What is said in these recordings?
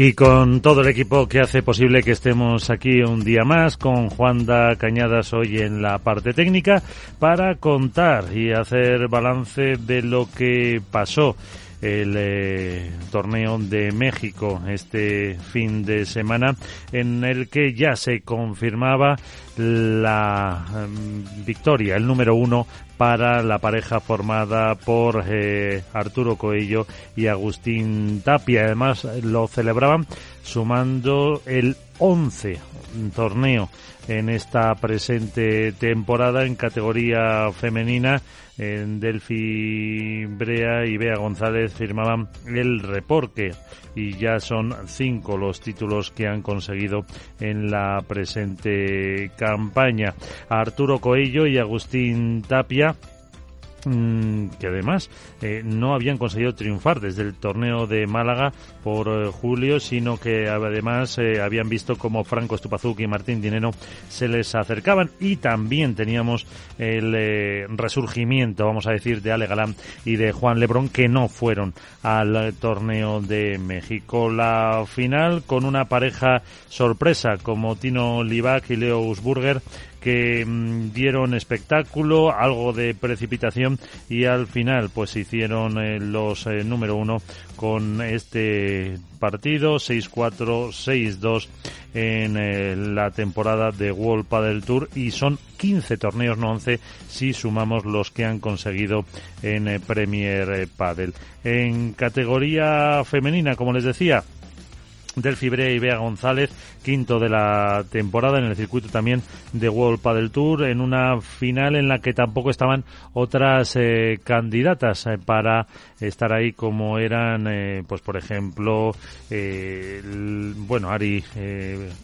Y con todo el equipo que hace posible que estemos aquí un día más, con Juanda Cañadas hoy en la parte técnica, para contar y hacer balance de lo que pasó el eh, torneo de México este fin de semana en el que ya se confirmaba la em, victoria, el número uno para la pareja formada por eh, Arturo Coello y Agustín Tapia. Además lo celebraban sumando el 11 torneo en esta presente temporada en categoría femenina. En Delphi Brea y Bea González firmaban el reporte y ya son cinco los títulos que han conseguido en la presente campaña. Arturo Coello y Agustín Tapia Mm, que además eh, no habían conseguido triunfar desde el torneo de Málaga por eh, julio, sino que además eh, habían visto como Franco Estupazuk y Martín Dinero se les acercaban y también teníamos el resurgimiento, vamos a decir, de Ale Galán y de Juan Lebrón que no fueron al torneo de México. La final con una pareja sorpresa como Tino Libac y Leo Usburger que mm, dieron espectáculo, algo de precipitación y al final pues hicieron eh, los eh, número uno con este partido 6-4, 6-2 en eh, la temporada de World Padel Tour y son 15 torneos, no 11, si sumamos los que han conseguido en Premier Padel. En categoría femenina, como les decía, del Fibre y Bea González, quinto de la temporada en el circuito también de World Padel Tour, en una final en la que tampoco estaban otras eh, candidatas eh, para estar ahí como eran, eh, pues por ejemplo, bueno, Ari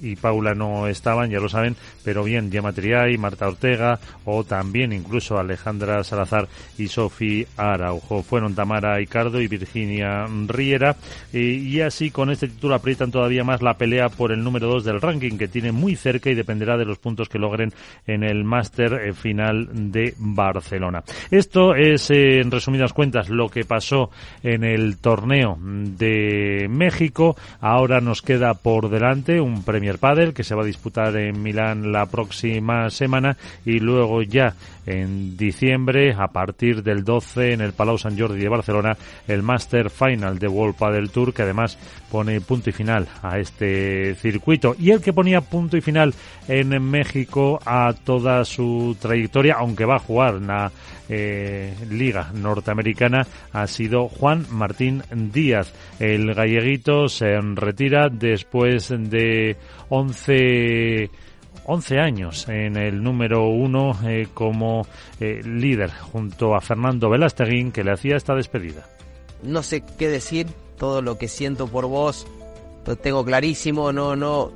y Paula no estaban, ya lo saben, pero bien, Gemma y Marta Ortega o también incluso Alejandra Salazar y Sofi Araujo. Fueron Tamara Icardo y Virginia Riera y así con este título aprieta todavía más la pelea por el número 2 del ranking, que tiene muy cerca y dependerá de los puntos que logren en el máster eh, final de Barcelona. Esto es, eh, en resumidas cuentas, lo que pasó en el torneo de México. Ahora nos queda por delante un Premier Padel que se va a disputar en Milán la próxima semana y luego ya en diciembre, a partir del 12 en el Palau Sant Jordi de Barcelona, el Master Final de World Padel Tour, que además pone punto y final a este circuito. Y el que ponía punto y final en México a toda su trayectoria, aunque va a jugar la eh, Liga Norteamericana, ha sido Juan Martín Díaz. El galleguito se retira después de 11 11 años en el número uno eh, como eh, líder junto a Fernando Velasteguín que le hacía esta despedida. No sé qué decir, todo lo que siento por vos lo tengo clarísimo, no, no,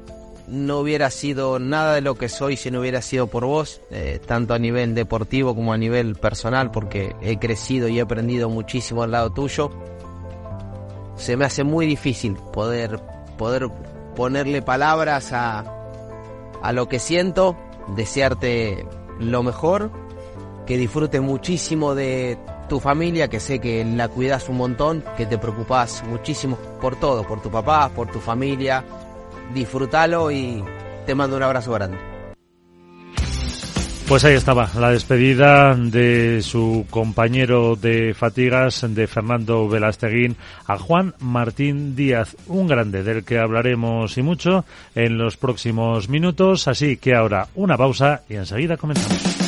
no hubiera sido nada de lo que soy si no hubiera sido por vos, eh, tanto a nivel deportivo como a nivel personal, porque he crecido y he aprendido muchísimo al lado tuyo. Se me hace muy difícil poder, poder ponerle palabras a, a lo que siento, desearte lo mejor, que disfrutes muchísimo de tu familia, que sé que la cuidas un montón, que te preocupas muchísimo por todo, por tu papá, por tu familia. Disfrútalo y te mando un abrazo grande. Pues ahí estaba la despedida de su compañero de fatigas, de Fernando Velasteguín, a Juan Martín Díaz, un grande del que hablaremos y mucho en los próximos minutos. Así que ahora una pausa y enseguida comenzamos.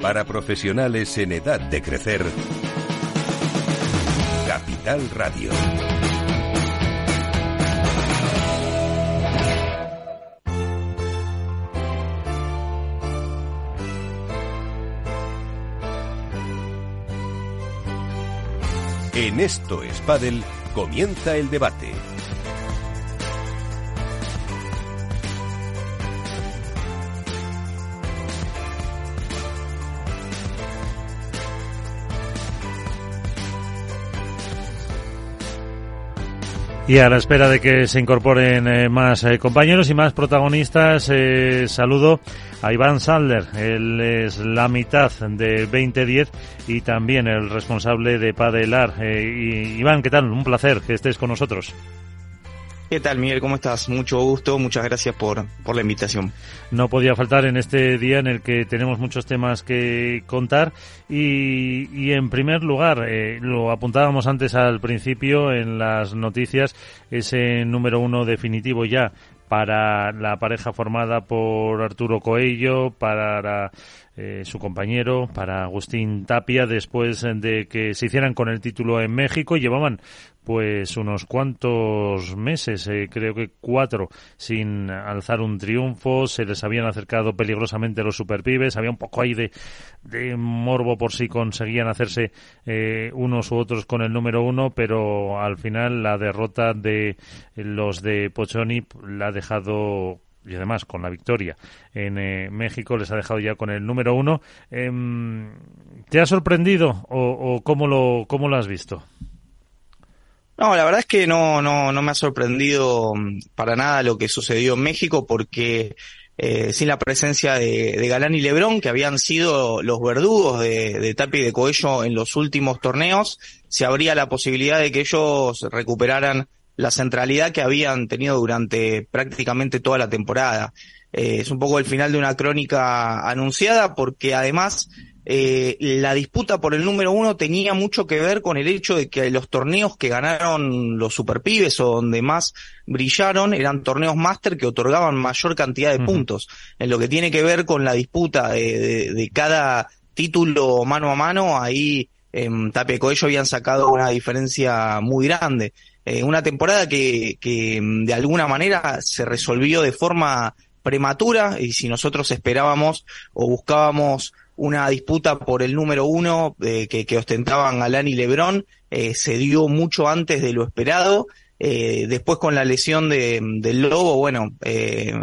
Para profesionales en edad de crecer, Capital Radio. En esto es Padel, comienza el debate. Y a la espera de que se incorporen eh, más eh, compañeros y más protagonistas, eh, saludo a Iván Sandler. Él es la mitad de 2010 y también el responsable de Padelar. y, Iván, ¿qué tal? Un placer que estés con nosotros. ¿Qué tal, Miguel? ¿Cómo estás? Mucho gusto, muchas gracias por, por la invitación. No podía faltar en este día en el que tenemos muchos temas que contar y, y en primer lugar, eh, lo apuntábamos antes al principio en las noticias, ese número uno definitivo ya para la pareja formada por Arturo Coello, para eh, su compañero, para Agustín Tapia, después de que se hicieran con el título en México. Llevaban pues unos cuantos meses, eh, creo que cuatro, sin alzar un triunfo. Se les habían acercado peligrosamente los superpibes. Había un poco ahí de, morbo por si conseguían hacerse eh, unos u otros con el número uno, pero al final la derrota de los de Pochoni la ha dejado y además con la victoria en eh, México les ha dejado ya con el número uno. Em, ¿Te ha sorprendido o, cómo, lo, cómo lo has visto? No, la verdad es que no, no, no me ha sorprendido mm, para nada lo que sucedió en México porque eh, sin la presencia de, Galán y Lebrón, que habían sido los verdugos de, de Tapi y de Coello en los últimos torneos, se abría la posibilidad de que ellos recuperaran la centralidad que habían tenido durante prácticamente toda la temporada. Eh, es un poco el final de una crónica anunciada porque además eh, la disputa por el número uno tenía mucho que ver con el hecho de que los torneos que ganaron los superpibes o donde más brillaron eran torneos máster que otorgaban mayor cantidad de puntos. En lo que tiene que ver con la disputa de, cada título mano a mano, ahí en Tapia Coello habían sacado una diferencia muy grande. Eh, una temporada que, que de alguna manera se resolvió de forma prematura y si nosotros esperábamos o buscábamos una disputa por el número uno eh, que, ostentaban Alan y Lebron, eh, se dio mucho antes de lo esperado. Después con la lesión de, del Lobo, bueno,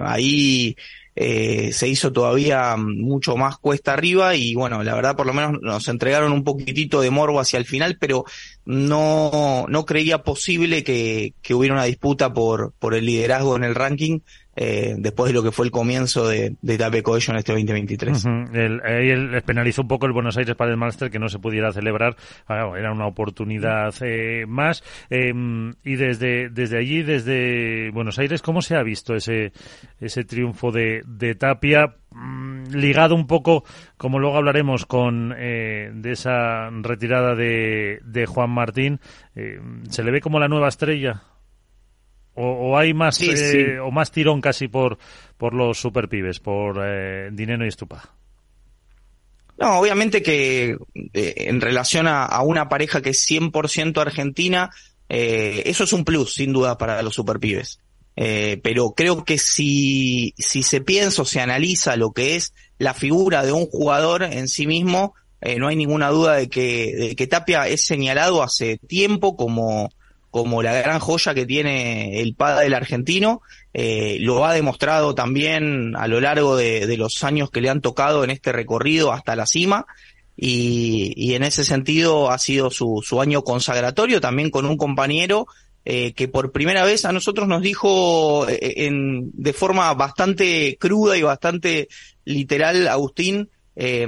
ahí eh, se hizo todavía mucho más cuesta arriba y bueno, la verdad por lo menos nos entregaron un poquitito de morbo hacia el final, pero no, no creía posible que, que hubiera una disputa por, por el liderazgo en el ranking eh, después de lo que fue el comienzo de, de Tapeco en este 2023. el, ahí les penalizó un poco el Buenos Aires para el Master que no se pudiera celebrar. Ah, era una oportunidad eh, más. Em, y desde, desde allí, desde Buenos Aires, ¿cómo se ha visto ese, ese triunfo de, de Tapia? Mm, ligado un poco, como luego hablaremos, con eh, de esa retirada de, de Juan Martín. Eh, ¿Se le ve como la nueva estrella? O, hay más eh, o más tirón casi por por los superpibes, por eh, Dinero y Estupa. No, obviamente que eh, en relación a, una pareja que es 100% argentina, eso es un plus, sin duda, para los superpibes. Eh, pero creo que si, si se piensa o se analiza lo que es la figura de un jugador en sí mismo, eh, no hay ninguna duda de que, de que Tapia es señalado hace tiempo como, como la gran joya que tiene el del argentino. Eh, lo ha demostrado también a lo largo de, de, los años que le han tocado en este recorrido hasta la cima. Y, y en ese sentido ha sido su, su año consagratorio también con un compañero eh, que por primera vez a nosotros nos dijo eh, en, de forma bastante cruda y bastante literal, Agustín, eh,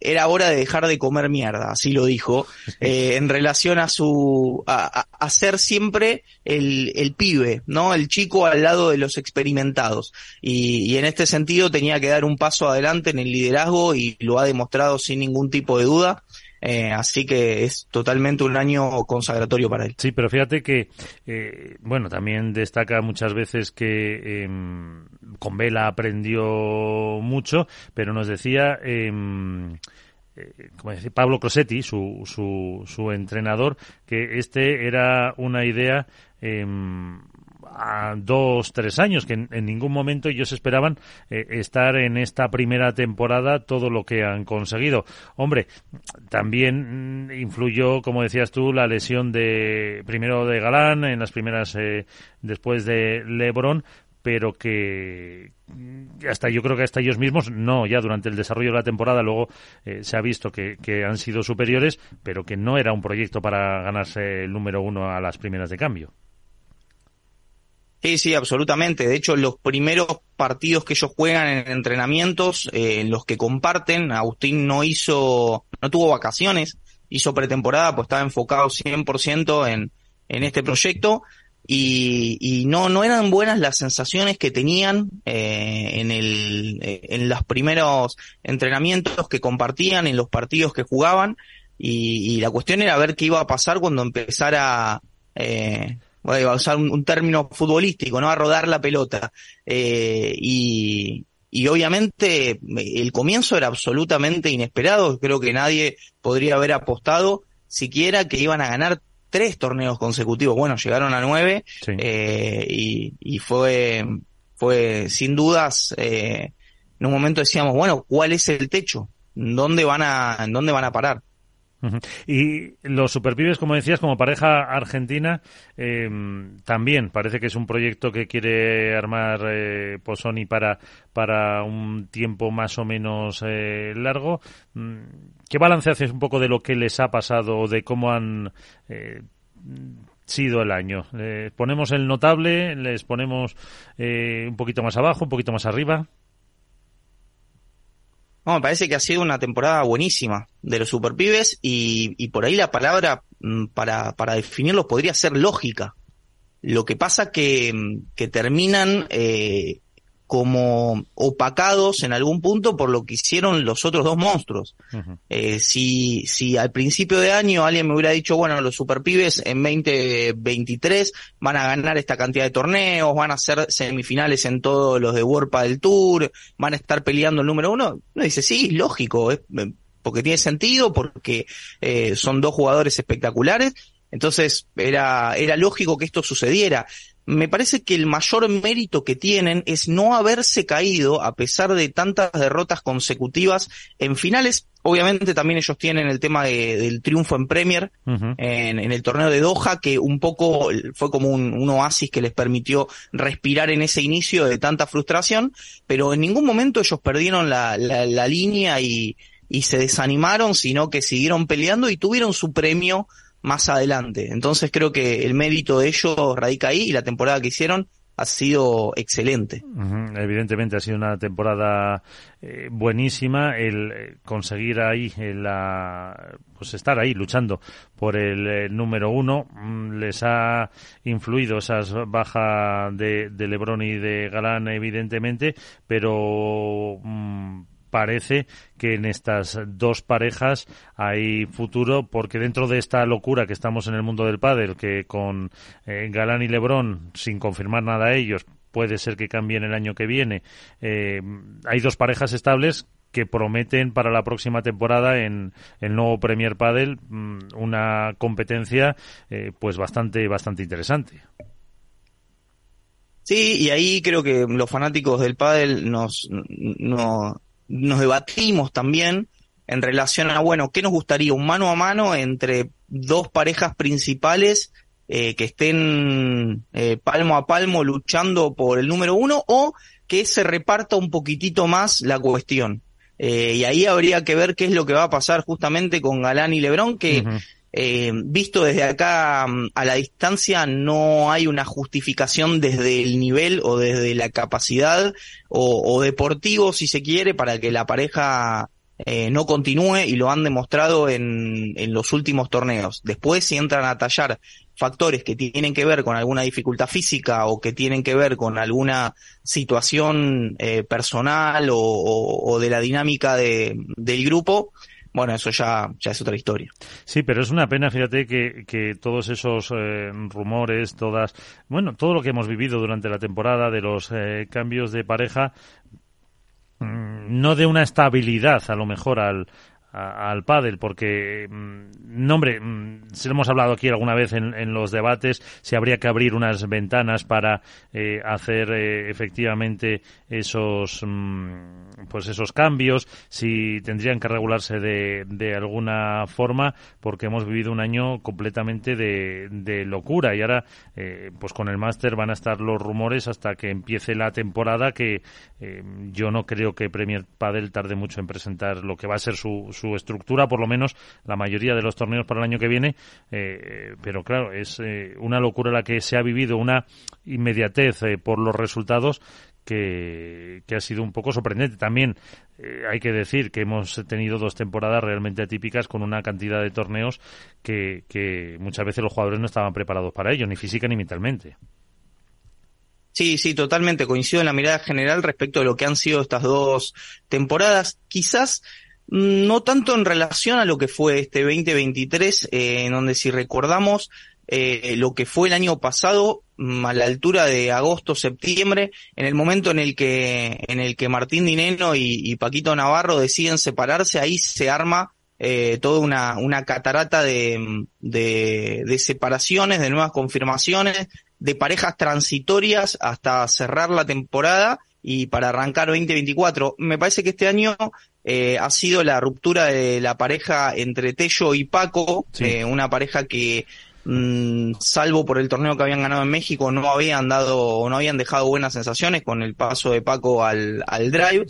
era hora de dejar de comer mierda, así lo dijo, eh, en relación a su, a, a, ser siempre el, el, pibe, ¿no? El chico al lado de los experimentados. Y, y, en este sentido tenía que dar un paso adelante en el liderazgo y lo ha demostrado sin ningún tipo de duda. Eh, así que es totalmente un año consagratorio para él. Sí, pero fíjate que, eh, bueno, también destaca muchas veces que eh, con Vela aprendió mucho, pero nos decía, em, eh, como decía Pablo Crosetti, su, su, su entrenador, que este era una idea em, a dos, tres años, que en, ningún momento ellos esperaban eh, estar en esta primera temporada todo lo que han conseguido. Hombre, también mm, influyó, como decías tú, la lesión de primero de Galán en las primeras, eh, después de Lebron, pero que mm, hasta yo creo que hasta ellos mismos no ya durante el desarrollo de la temporada luego eh, se ha visto que, que, han sido superiores pero que no era un proyecto para ganarse el número uno a las primeras de cambio Sí, sí, absolutamente. De hecho, los primeros partidos que ellos juegan en entrenamientos, eh, los que comparten, Agustín no hizo, no tuvo vacaciones, hizo pretemporada, pues estaba enfocado 100% en, en este proyecto y, y no, no eran buenas las sensaciones que tenían eh, en, el, eh, en los primeros entrenamientos que compartían, en los partidos que jugaban y, y la cuestión era ver qué iba a pasar cuando empezara eh, voy a usar un, un, término futbolístico, ¿no? A rodar la pelota. Eh, y, y obviamente el comienzo era absolutamente inesperado. Creo que nadie podría haber apostado siquiera que iban a ganar tres torneos consecutivos. Bueno, llegaron a nueve sí. eh, y, y, fue, fue sin dudas, eh, en un momento decíamos, bueno, ¿cuál es el techo? ¿Dónde van a, ¿dónde van a parar? Y los superpibes, como decías, como pareja argentina, eh, también parece que es un proyecto que quiere armar eh, Posoni para, para un tiempo más o menos eh, largo. Mm, ¿Qué balance haces un poco de lo que les ha pasado o de cómo han eh, sido el año? ¿Les ponemos el notable? ¿Les ponemos eh, un poquito más abajo, un poquito más arriba? No, me parece que ha sido una temporada buenísima de los superpibes y, y por ahí la palabra mm, para, para definirlo podría ser lógica. Lo que pasa que, mm, que terminan eh, como opacados en algún punto por lo que hicieron los otros dos monstruos. Uh -huh. eh, si, si al principio de año alguien me hubiera dicho, bueno, los superpibes en 2023 van a ganar esta cantidad de torneos, van a ser semifinales en todos los de World del Tour, van a estar peleando el número uno, uno dice, sí, es lógico, es, porque tiene sentido, porque eh, son dos jugadores espectaculares, entonces era, era lógico que esto sucediera me parece que el mayor mérito que tienen es no haberse caído a pesar de tantas derrotas consecutivas en finales. Obviamente también ellos tienen el tema de, del triunfo en Premier, uh -huh. en, en, el torneo de Doha, que un poco fue como un, un, oasis que les permitió respirar en ese inicio de tanta frustración, pero en ningún momento ellos perdieron la, la, la línea y, y se desanimaron, sino que siguieron peleando y tuvieron su premio más adelante. Entonces creo que el mérito de ellos radica ahí y la temporada que hicieron ha sido excelente. Evidentemente ha sido una temporada eh, buenísima el eh, conseguir ahí eh, la pues estar ahí luchando por el, el eh, número uno mm, les ha influido esas bajas de, de Lebron y de Galán evidentemente pero mm, parece que en estas dos parejas hay futuro porque dentro de esta locura que estamos en el mundo del pádel que con eh, Galán y Lebrón sin confirmar nada a ellos puede ser que cambien el año que viene eh, hay dos parejas estables que prometen para la próxima temporada en el nuevo Premier Padel mm, una competencia eh, pues bastante bastante interesante. Sí, y ahí creo que los fanáticos del pádel nos, no, nos debatimos también en relación a, bueno, ¿qué nos gustaría? ¿Un mano a mano entre dos parejas principales eh, que estén eh, palmo a palmo luchando por el número uno o que se reparta un poquitito más la cuestión? Eh, y ahí habría que ver qué es lo que va a pasar justamente con Galán y Lebrón, que eh, visto desde acá mm, a la distancia no hay una justificación desde el nivel o desde la capacidad o, deportivo, si se quiere, para que la pareja eh, no continúe y lo han demostrado en, en los últimos torneos. Después, si entran a tallar factores que tienen que ver con alguna dificultad física o que tienen que ver con alguna situación eh, personal o, o, de la dinámica de, del grupo, bueno, eso ya, ya es otra historia. Sí, pero es una pena, fíjate, que, que todos esos eh, rumores, todas, bueno, todo lo que hemos vivido durante la temporada de los eh, cambios de pareja, mm, no de una estabilidad a lo mejor al, al pádel porque mm, no hombre mm, si lo hemos hablado aquí alguna vez en, en, los debates si habría que abrir unas ventanas para eh, hacer eh, efectivamente esos mm, pues esos cambios si tendrían que regularse de, de alguna forma porque hemos vivido un año completamente de, de locura. Y ahora eh, pues con el máster van a estar los rumores hasta que empiece la temporada que eh, yo no creo que Premier Padel tarde mucho en presentar lo que va a ser su estructura, por lo menos la mayoría de los torneos para el año que viene. Eh, pero claro, es eh, una locura la que se ha vivido, una inmediatez eh, por los resultados que, ha sido un poco sorprendente. También hay que decir que hemos tenido dos temporadas realmente atípicas con una cantidad de torneos que, que muchas veces los jugadores no estaban preparados para ello, ni física ni mentalmente. Sí, sí, totalmente. Coincido en la mirada general respecto de lo que han sido estas dos temporadas. Quizás no tanto en relación a lo que fue este 2023, eh, en donde si recordamos eh, lo que fue el año pasado, mm, a la altura de agosto, septiembre, en el momento en el que, en el que Martín Dineno y, Paquito Navarro deciden separarse, ahí se arma eh, toda una, una catarata de, de, de separaciones, de nuevas confirmaciones, de parejas transitorias hasta cerrar la temporada y para arrancar 2024. Me parece que este año eh, ha sido la ruptura de la pareja entre Tello y Paco, eh, una pareja que mm, salvo por el torneo que habían ganado en México, no habían dado no habían dejado buenas sensaciones con el paso de Paco al, al drive.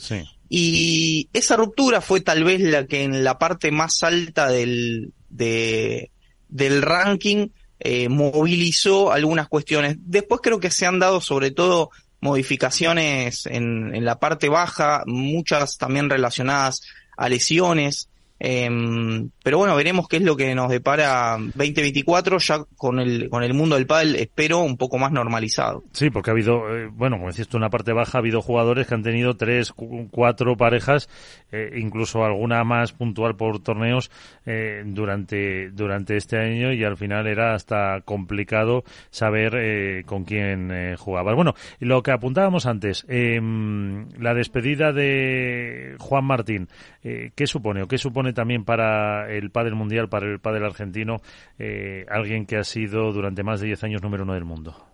Y esa ruptura fue tal vez la que en la parte más alta del, de, del ranking eh, movilizó algunas cuestiones. Después creo que se han dado sobre todo modificaciones en, en la parte baja, muchas también relacionadas a lesiones, Em, pero bueno, veremos qué es lo que nos depara 2024 ya con el, con el mundo del pádel, espero, un poco más normalizado. Sí, porque ha habido, eh, bueno, como decís tú, en la parte baja ha habido jugadores que han tenido tres, cuatro parejas, eh, incluso alguna más puntual por torneos eh, durante, durante este año y al final era hasta complicado saber con quién jugaba. Bueno, lo que apuntábamos antes, em, la despedida de Juan Martín, ¿qué supone o qué supone también para el pádel mundial, para el pádel argentino, eh, alguien que ha sido durante más de 10 años número uno del mundo.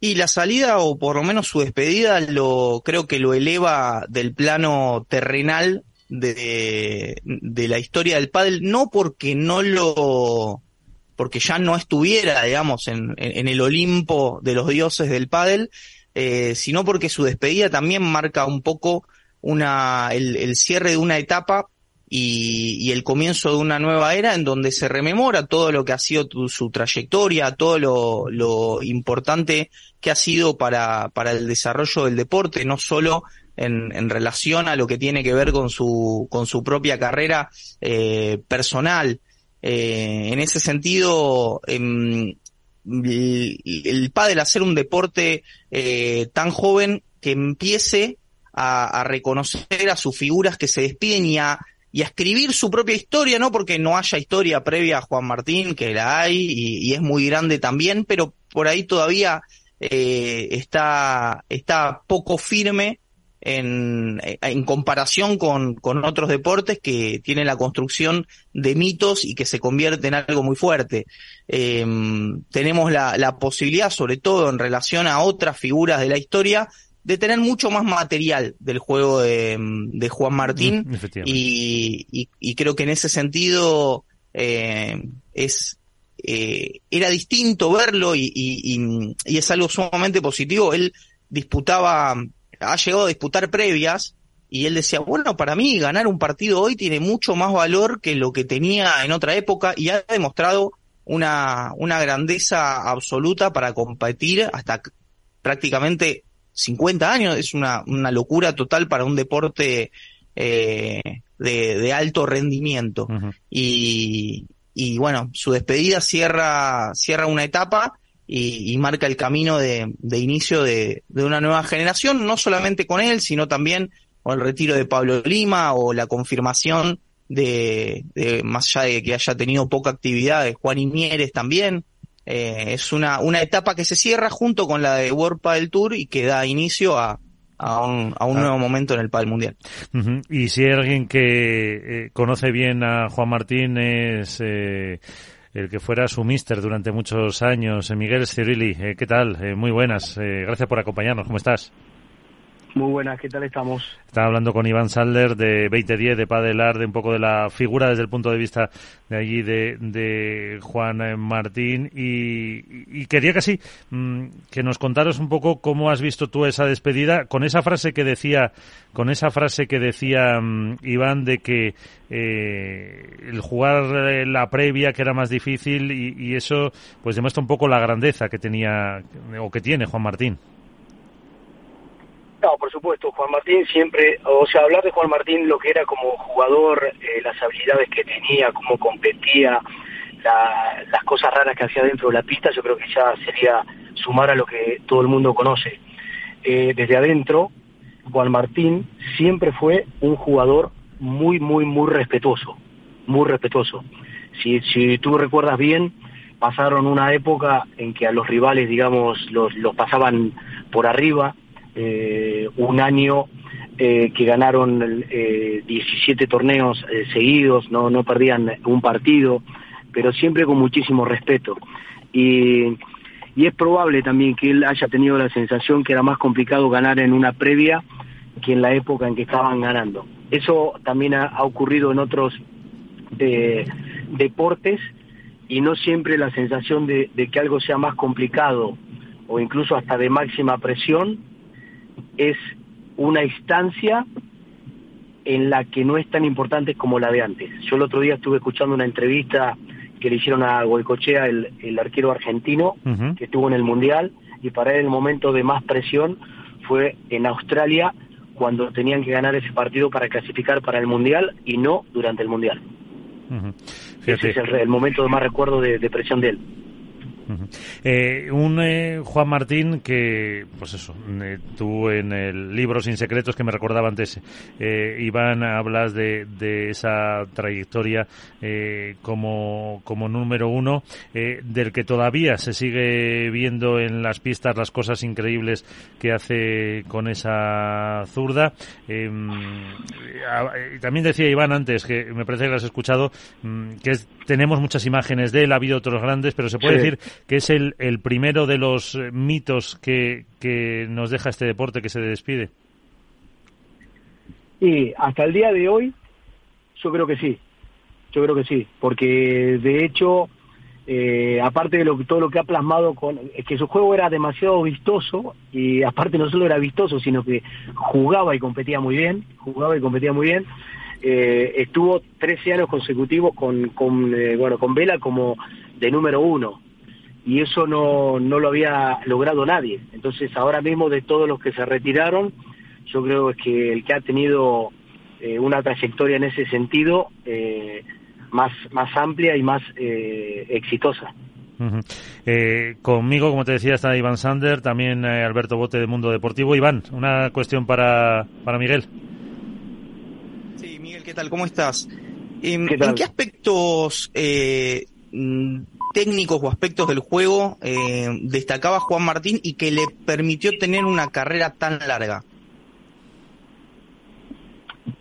Y la salida, o por lo menos su despedida, lo creo que lo eleva del plano terrenal de, de la historia del pádel, no porque no lo porque ya no estuviera, digamos, en, en el Olimpo de los dioses del pádel, eh, sino porque su despedida también marca un poco una, el, el cierre de una etapa y, el comienzo de una nueva era en donde se rememora todo lo que ha sido su trayectoria, todo lo, importante que ha sido para, para el desarrollo del deporte, no solo en, relación a lo que tiene que ver con su, con su propia carrera eh, personal. Eh, en ese sentido, eh, el, el pádel hacer un deporte eh, tan joven que empiece a, reconocer a sus figuras que se despiden y a, y escribir su propia historia, no porque no haya historia previa a Juan Martín, que la hay y, es muy grande también, pero por ahí todavía eh, está, está poco firme en, en comparación con, con otros deportes que tienen la construcción de mitos y que se convierte en algo muy fuerte. Em, tenemos la, la posibilidad, sobre todo en relación a otras figuras de la historia, de tener mucho más material del juego de, de Juan Martín Mm, y, y, y creo que en ese sentido eh, es eh, era distinto verlo y, y, es algo sumamente positivo. Él disputaba, ha llegado a disputar previas y él decía, bueno, para mí ganar un partido hoy tiene mucho más valor que lo que tenía en otra época y ha demostrado una, una grandeza absoluta para competir hasta prácticamente 50 años. Es una, una locura total para un deporte eh, de, de alto rendimiento y, y bueno, su despedida cierra, cierra una etapa y, y marca el camino de, de inicio de, de una nueva generación, no solamente con él, sino también con el retiro de Pablo Lima o la confirmación de, de más allá de que haya tenido poca actividad, de Juan Imieres también. Eh, es una, una etapa que se cierra junto con la de World Padel Tour y que da inicio a, a un, a un Ah. nuevo momento en el Padel Mundial. Ujú. Y si hay alguien que eh, conoce bien a Juan Martín es eh, el que fuera su mister durante muchos años, eh, Miguel Cirilli. Eh, ¿Qué tal? Eh, muy buenas. Gracias por acompañarnos. ¿Cómo estás? Muy buenas, ¿qué tal estamos? Estaba hablando con Iván Sandler de 2010, de Padelar, de un poco de la figura desde el punto de vista de allí de, Juan Martín y, y quería casi mm, que nos contaras un poco cómo has visto tú esa despedida con esa frase que decía, con esa frase que decía mm, Iván de que eh, el jugar eh, la previa que era más difícil y, y eso pues demuestra un poco la grandeza que tenía o que tiene Juan Martín. No, por supuesto, Juan Martín siempre, o sea, hablar de Juan Martín, lo que era como jugador, eh, las habilidades que tenía, cómo competía, la- las cosas raras que hacía dentro de la pista, yo creo que ya sería sumar a lo que todo el mundo conoce. Eh, desde adentro, Juan Martín siempre fue un jugador muy, muy, muy respetuoso, muy respetuoso. Si, si tú recuerdas bien, pasaron una época en que a los rivales, digamos, los, los pasaban por arriba, eh, un año eh, que ganaron eh, 17 torneos eh, seguidos, no, no perdían un partido, pero siempre con muchísimo respeto. Y, y es probable también que él haya tenido la sensación que era más complicado ganar en una previa que en la época en que estaban ganando. Eso también ha, ocurrido en otros eh, deportes y no siempre la sensación de que algo sea más complicado o incluso hasta de máxima presión es una instancia en la que no es tan importante como la de antes. Yo el otro día estuve escuchando una entrevista que le hicieron a Goicochea, el, el arquero argentino, que estuvo en el Mundial, y para él el momento de más presión fue en Australia, cuando tenían que ganar ese partido para clasificar para el Mundial y no durante el Mundial. Ese es el, el momento de más recuerdo de, de presión de él. Eh, un eh, Juan Martín que, pues eso, eh, tú en el libro Sin Secretos que me recordaba antes, Iván, hablas de, de esa trayectoria eh, como, como número uno, del que todavía se sigue viendo en las pistas las cosas increíbles que hace con esa zurda. Eh, a- eh, también decía Iván antes, que me parece que lo has escuchado, mm, que es- tenemos muchas imágenes de él, ha habido otros grandes, pero se puede Sí. decir que es el, el primero de los mitos que, que nos deja este deporte que se despide. Y hasta el día de hoy, yo creo que sí, yo creo que sí, porque de hecho, eh, aparte de lo todo lo que ha plasmado con, es que su juego era demasiado vistoso y aparte no solo era vistoso, sino que jugaba y competía muy bien, jugaba y competía muy bien. Eh, estuvo 13 años consecutivos con, con eh, bueno, con Vela como de número uno y eso no, no lo había logrado nadie. Entonces ahora mismo de todos los que se retiraron, yo creo que el que ha tenido eh, una trayectoria en ese sentido eh, más, más amplia y más eh, exitosa. Ujú. Eh, conmigo, como te decía, está Iván Sander, también eh, Alberto Bote de Mundo Deportivo. Iván, una cuestión para, para Miguel. Sí, Miguel, ¿qué tal? ¿Cómo estás? Em, ¿Qué tal? ¿En qué aspectos eh, mm, técnicos o aspectos del juego eh, destacaba Juan Martín y que le permitió tener una carrera tan larga?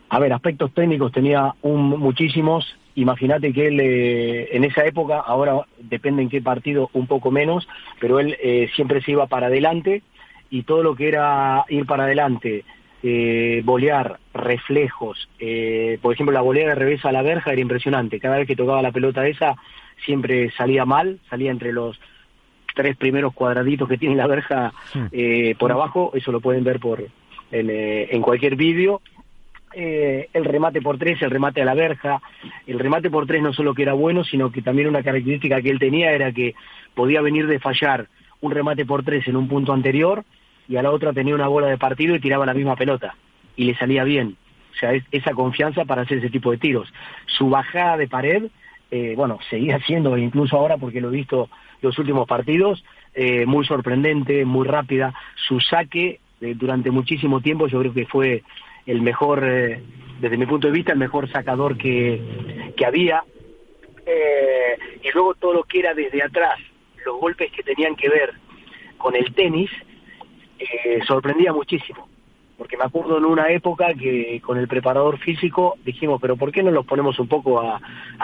A ver, aspectos técnicos tenía un, muchísimos. Imagínate que él eh, en esa época, ahora depende en qué partido, un poco menos, pero él eh, siempre se iba para adelante y todo lo que era ir para adelante, eh, bolear, reflejos, eh, por ejemplo la volea de revés a la verja era impresionante, cada vez que tocaba la pelota esa siempre salía mal, salía entre los tres primeros cuadraditos que tiene la verja eh, por abajo, eso lo pueden ver por en, eh, en cualquier vídeo. Eh, el remate por tres, el remate a la verja, el remate por tres no solo que era bueno, sino que también una característica que él tenía era que podía venir de fallar un remate por tres en un punto anterior y a la otra tenía una bola de partido y tiraba la misma pelota y le salía bien. O sea, es, esa confianza para hacer ese tipo de tiros. Su bajada de pared, eh, bueno, seguía siendo, incluso ahora porque lo he visto los últimos partidos, eh, muy sorprendente, muy rápida. Su saque eh, durante muchísimo tiempo yo creo que fue el mejor, eh, desde mi punto de vista, el mejor sacador que, que había. Eh, y luego todo lo que era desde atrás, los golpes que tenían que ver con el tenis, sorprendía muchísimo. Porque me acuerdo en una época que con el preparador físico dijimos, pero ¿por qué no los ponemos un poco a,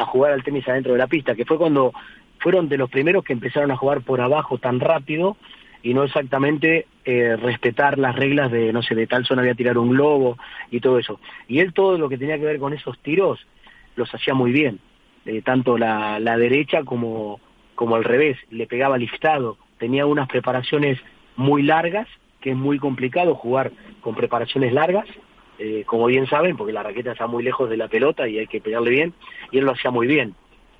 jugar al tenis adentro de la pista? Que fue cuando fueron de los primeros que empezaron a jugar por abajo tan rápido y no exactamente eh, respetar las reglas de, no sé, de tal zona voy a tirar un globo y todo eso. Y él todo lo que tenía que ver con esos tiros los hacía muy bien, eh, tanto la, la derecha como, como al revés, le pegaba liftado, tenía unas preparaciones muy largas, que es muy complicado jugar con preparaciones largas, eh, como bien saben, porque la raqueta está muy lejos de la pelota y hay que pegarle bien, y él lo hacía muy bien.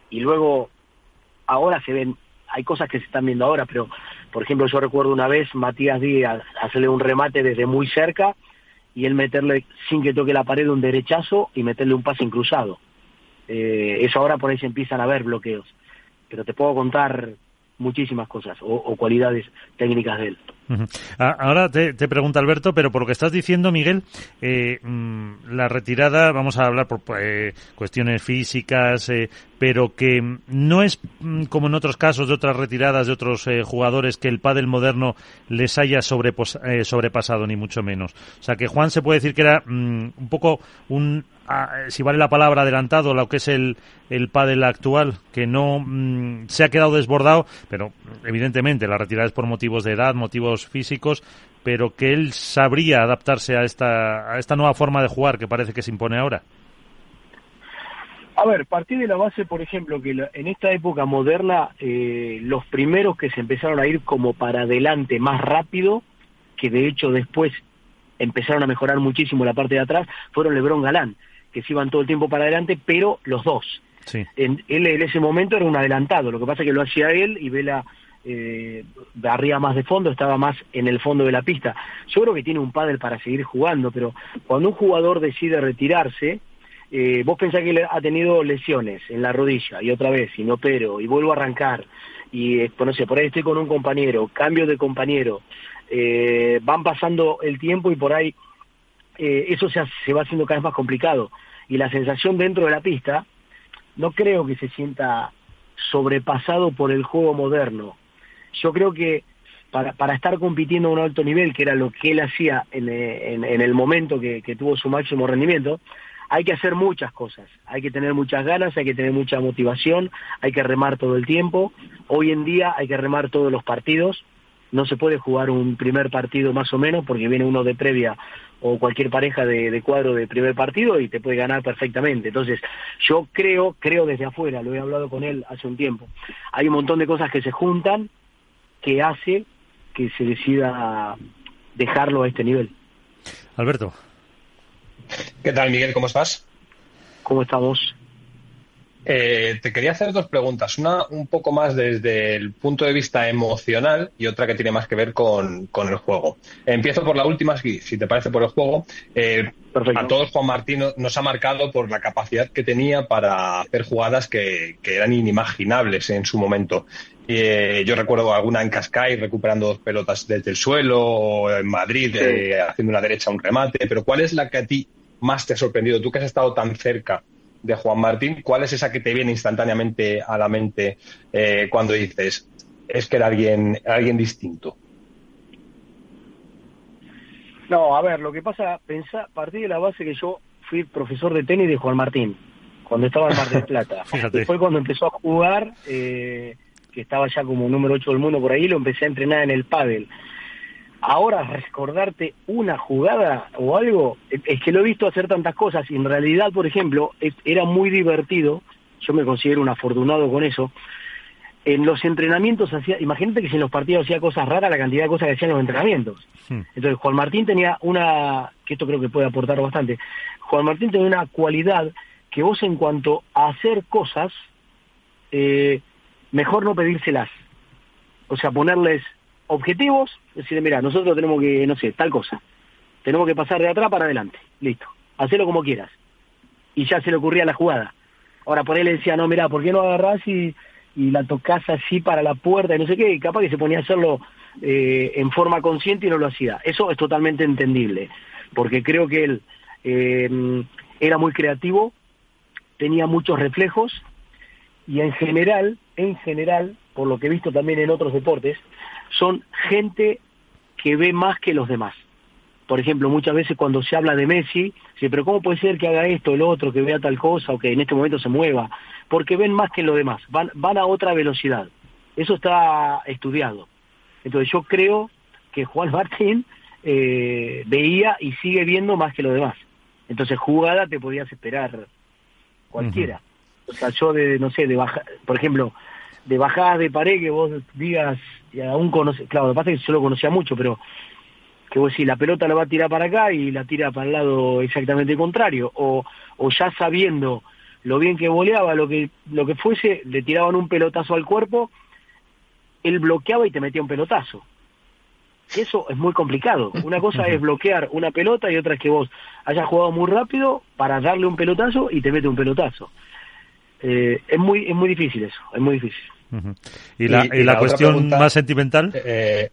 Y luego, ahora se ven, hay cosas que se están viendo ahora, pero por ejemplo yo recuerdo una vez Matías Díaz hacerle un remate desde muy cerca y él meterle sin que toque la pared un derechazo y meterle un pase cruzado. Eh, eso ahora por ahí se empiezan a ver bloqueos, pero te puedo contar muchísimas cosas o cualidades técnicas de él. Ahora te, pregunta Alberto, pero por lo que estás diciendo, Miguel, eh, la retirada, vamos a hablar por eh, cuestiones físicas, eh, pero que no es como en otros casos de otras retiradas de otros eh, jugadores que el pádel moderno les haya eh, sobrepasado, ni mucho menos. O sea, que Juan se puede decir que era mm, un poco un si vale la palabra, adelantado lo que es el, el pádel actual, que no se ha quedado desbordado, pero evidentemente la retirada es por motivos de edad, motivos físicos, pero que él sabría adaptarse a esta, a esta nueva forma de jugar que parece que se impone ahora. A ver, partir de la base, por ejemplo, que la, en esta época moderna, eh, los primeros que se empezaron a ir como para adelante más rápido, que de hecho después empezaron a mejorar muchísimo la parte de atrás, fueron Lebrón Galán que se iban todo el tiempo para adelante, pero los dos. Sí. En, él en ese momento era un adelantado, lo que pasa es que lo hacía él y Vela eh, arriba más de fondo, estaba más en el fondo de la pista. Yo creo que tiene un pádel para seguir jugando, pero cuando un jugador decide retirarse, eh, vos pensás que ha tenido lesiones en la rodilla y otra vez, y no pero, y vuelvo a arrancar, y no sé, por ahí estoy con un compañero, cambio de compañero, eh, van pasando el tiempo y por ahí eh, eso se, se va haciendo cada vez más complicado. Y la sensación dentro de la pista, no creo que se sienta sobrepasado por el juego moderno. Yo creo que para, para estar compitiendo a un alto nivel, que era lo que él hacía en, en, en el momento que, que tuvo su máximo rendimiento, hay que hacer muchas cosas, hay que tener muchas ganas, hay que tener mucha motivación, hay que remar todo el tiempo. Hoy en día hay que remar todos los partidos, no se puede jugar un primer partido más o menos porque viene uno de previa o cualquier pareja de, de, cuadro de primer partido y te puede ganar perfectamente. Entonces, yo creo, creo desde afuera, lo he hablado con él hace un tiempo, hay un montón de cosas que se juntan que hace que se decida dejarlo a este nivel. Alberto. ¿Qué tal, Miguel? ¿Cómo estás? ¿Cómo estamos? Eh, te quería hacer dos preguntas. Una un poco más desde el punto de vista emocional y otra que tiene más que ver con, con el juego. Empiezo por la última, si, si te parece, por el juego. Eh, a todos Juan Martín nos ha marcado por la capacidad que tenía para hacer jugadas que, que eran inimaginables en su momento. Eh, yo recuerdo alguna en Cascais recuperando dos pelotas desde el suelo, o en Madrid sí. eh, haciendo una derecha un remate, pero ¿cuál es la que a ti más te ha sorprendido? Tú que has estado tan cerca de Juan Martín, ¿cuál es esa que te viene instantáneamente a la mente eh, cuando dices es que era alguien, alguien distinto? No, a ver, lo que pasa, pensá, partí de la base que yo fui profesor de tenis de Juan Martín, cuando estaba en Mar del Plata. Fíjate. Fue cuando empezó a jugar, eh, que estaba ya como número 8 del mundo por ahí, lo empecé a entrenar en el pádel. Ahora, recordarte una jugada o algo, es que lo he visto hacer tantas cosas y en realidad, por ejemplo, es- era muy divertido, yo me considero un afortunado con eso, en los entrenamientos hacía, imagínate que si en los partidos hacía cosas raras, la cantidad de cosas que hacían los entrenamientos. Entonces, Juan Martín tenía una, que esto creo que puede aportar bastante, Juan Martín tenía una cualidad que vos en cuanto a hacer cosas, eh, mejor no pedírselas. O sea, ponerles objetivos, decirle, mira, nosotros tenemos que, no sé, tal cosa. Tenemos que pasar de atrás para adelante. Listo. Hacelo como quieras. Y ya se le ocurría la jugada. Ahora por ahí le decía, no, mira, ¿por qué no agarrás y, y la tocas así para la puerta y no sé qué? Capaz que se ponía a hacerlo eh, en forma consciente y no lo hacía. Eso es totalmente entendible. Porque creo que él eh, era muy creativo, tenía muchos reflejos y en general, en general, por lo que he visto también en otros deportes, son gente que ve más que los demás. Por ejemplo, muchas veces cuando se habla de Messi, dice, pero ¿cómo puede ser que haga esto, el otro, que vea tal cosa o que en este momento se mueva? Porque ven más que los demás, van, van a otra velocidad. Eso está estudiado. Entonces yo creo que Juan Martín eh, veía y sigue viendo más que los demás. Entonces jugada te podías esperar cualquiera. O sea, yo de, no sé, de baja, por ejemplo, de bajadas de pared que vos digas, y aún conoces, claro, lo que pasa es que yo lo conocía mucho, pero que vos decís, la pelota la va a tirar para acá y la tira para el lado exactamente contrario, o, o ya sabiendo lo bien que voleaba, lo que, lo que fuese, le tiraban un pelotazo al cuerpo, él bloqueaba y te metía un pelotazo. Y eso es muy complicado. Una cosa es bloquear una pelota y otra es que vos hayas jugado muy rápido para darle un pelotazo y te mete un pelotazo. Eh, es muy es muy difícil eso, es muy difícil. ¿Y la, Y- y y la cuestión pregunta- más sentimental? Eh,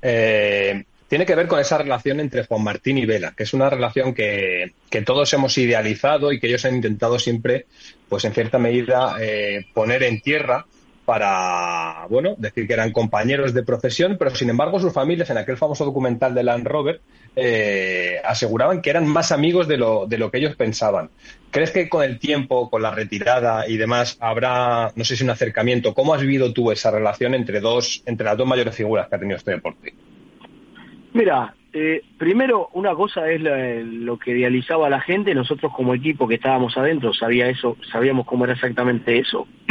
eh, tiene que ver con esa relación entre Juan Martín y Vela, que es una relación que, que todos hemos idealizado y que ellos han intentado siempre, pues en cierta medida, eh, poner en tierra para, bueno, decir que eran compañeros de profesión, pero sin embargo sus familias, en aquel famoso documental de Land Rover, eh, aseguraban que eran más amigos de lo, de lo que ellos pensaban. ¿Crees que con el tiempo, con la retirada y demás, habrá, no sé si un acercamiento? ¿Cómo has vivido tú esa relación entre dos, entre las dos mayores figuras que ha tenido este deporte? Mira, eh, primero una cosa es lo que idealizaba la gente, nosotros como equipo que estábamos adentro sabía eso, sabíamos cómo era exactamente eso.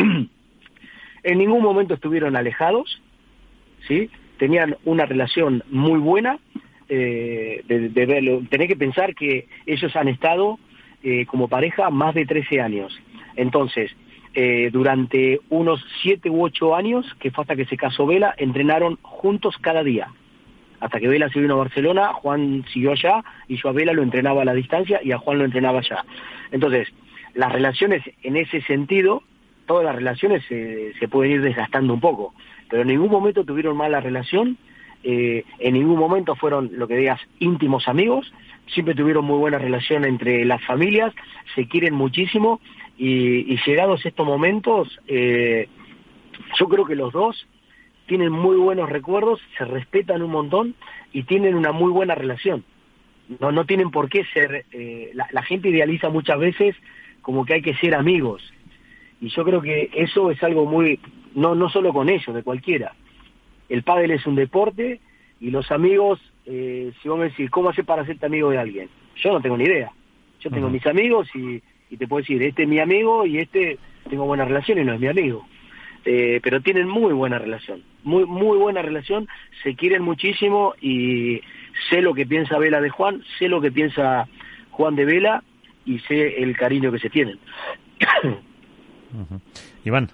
en ningún momento estuvieron alejados, ¿sí? Tenían una relación muy buena, eh, de, de verlo. Tenés que pensar que ellos han estado eh, como pareja más de 13 años. Entonces, eh, durante unos 7 u 8 años, que fue hasta que se casó Vela, entrenaron juntos cada día hasta que Vela se vino a Barcelona, Juan siguió allá y yo a Vela lo entrenaba a la distancia y a Juan lo entrenaba allá. Entonces, las relaciones en ese sentido, todas las relaciones se, se pueden ir desgastando un poco, pero en ningún momento tuvieron mala relación, eh, en ningún momento fueron, lo que digas, íntimos amigos, siempre tuvieron muy buena relación entre las familias, se quieren muchísimo y, llegados estos momentos, eh, yo creo que los dos tienen muy buenos recuerdos, se respetan un montón y tienen una muy buena relación. No, no tienen por qué ser, eh, la, la gente idealiza muchas veces como que hay que ser amigos. Y yo creo que eso es algo muy, no, no solo con ellos, de cualquiera. El pádel es un deporte y los amigos, eh, si vos me decís, ¿cómo hacer para hacerte amigo de alguien? Yo no tengo ni idea. Yo tengo mis amigos y, y te puedo decir, este es mi amigo y este tengo buena relación y no es mi amigo. Eh, pero tienen muy buena relación, muy muy buena relación, se quieren muchísimo y sé lo que piensa Vela de Juan, sé lo que piensa Juan de Vela y sé el cariño que se tienen. Iván.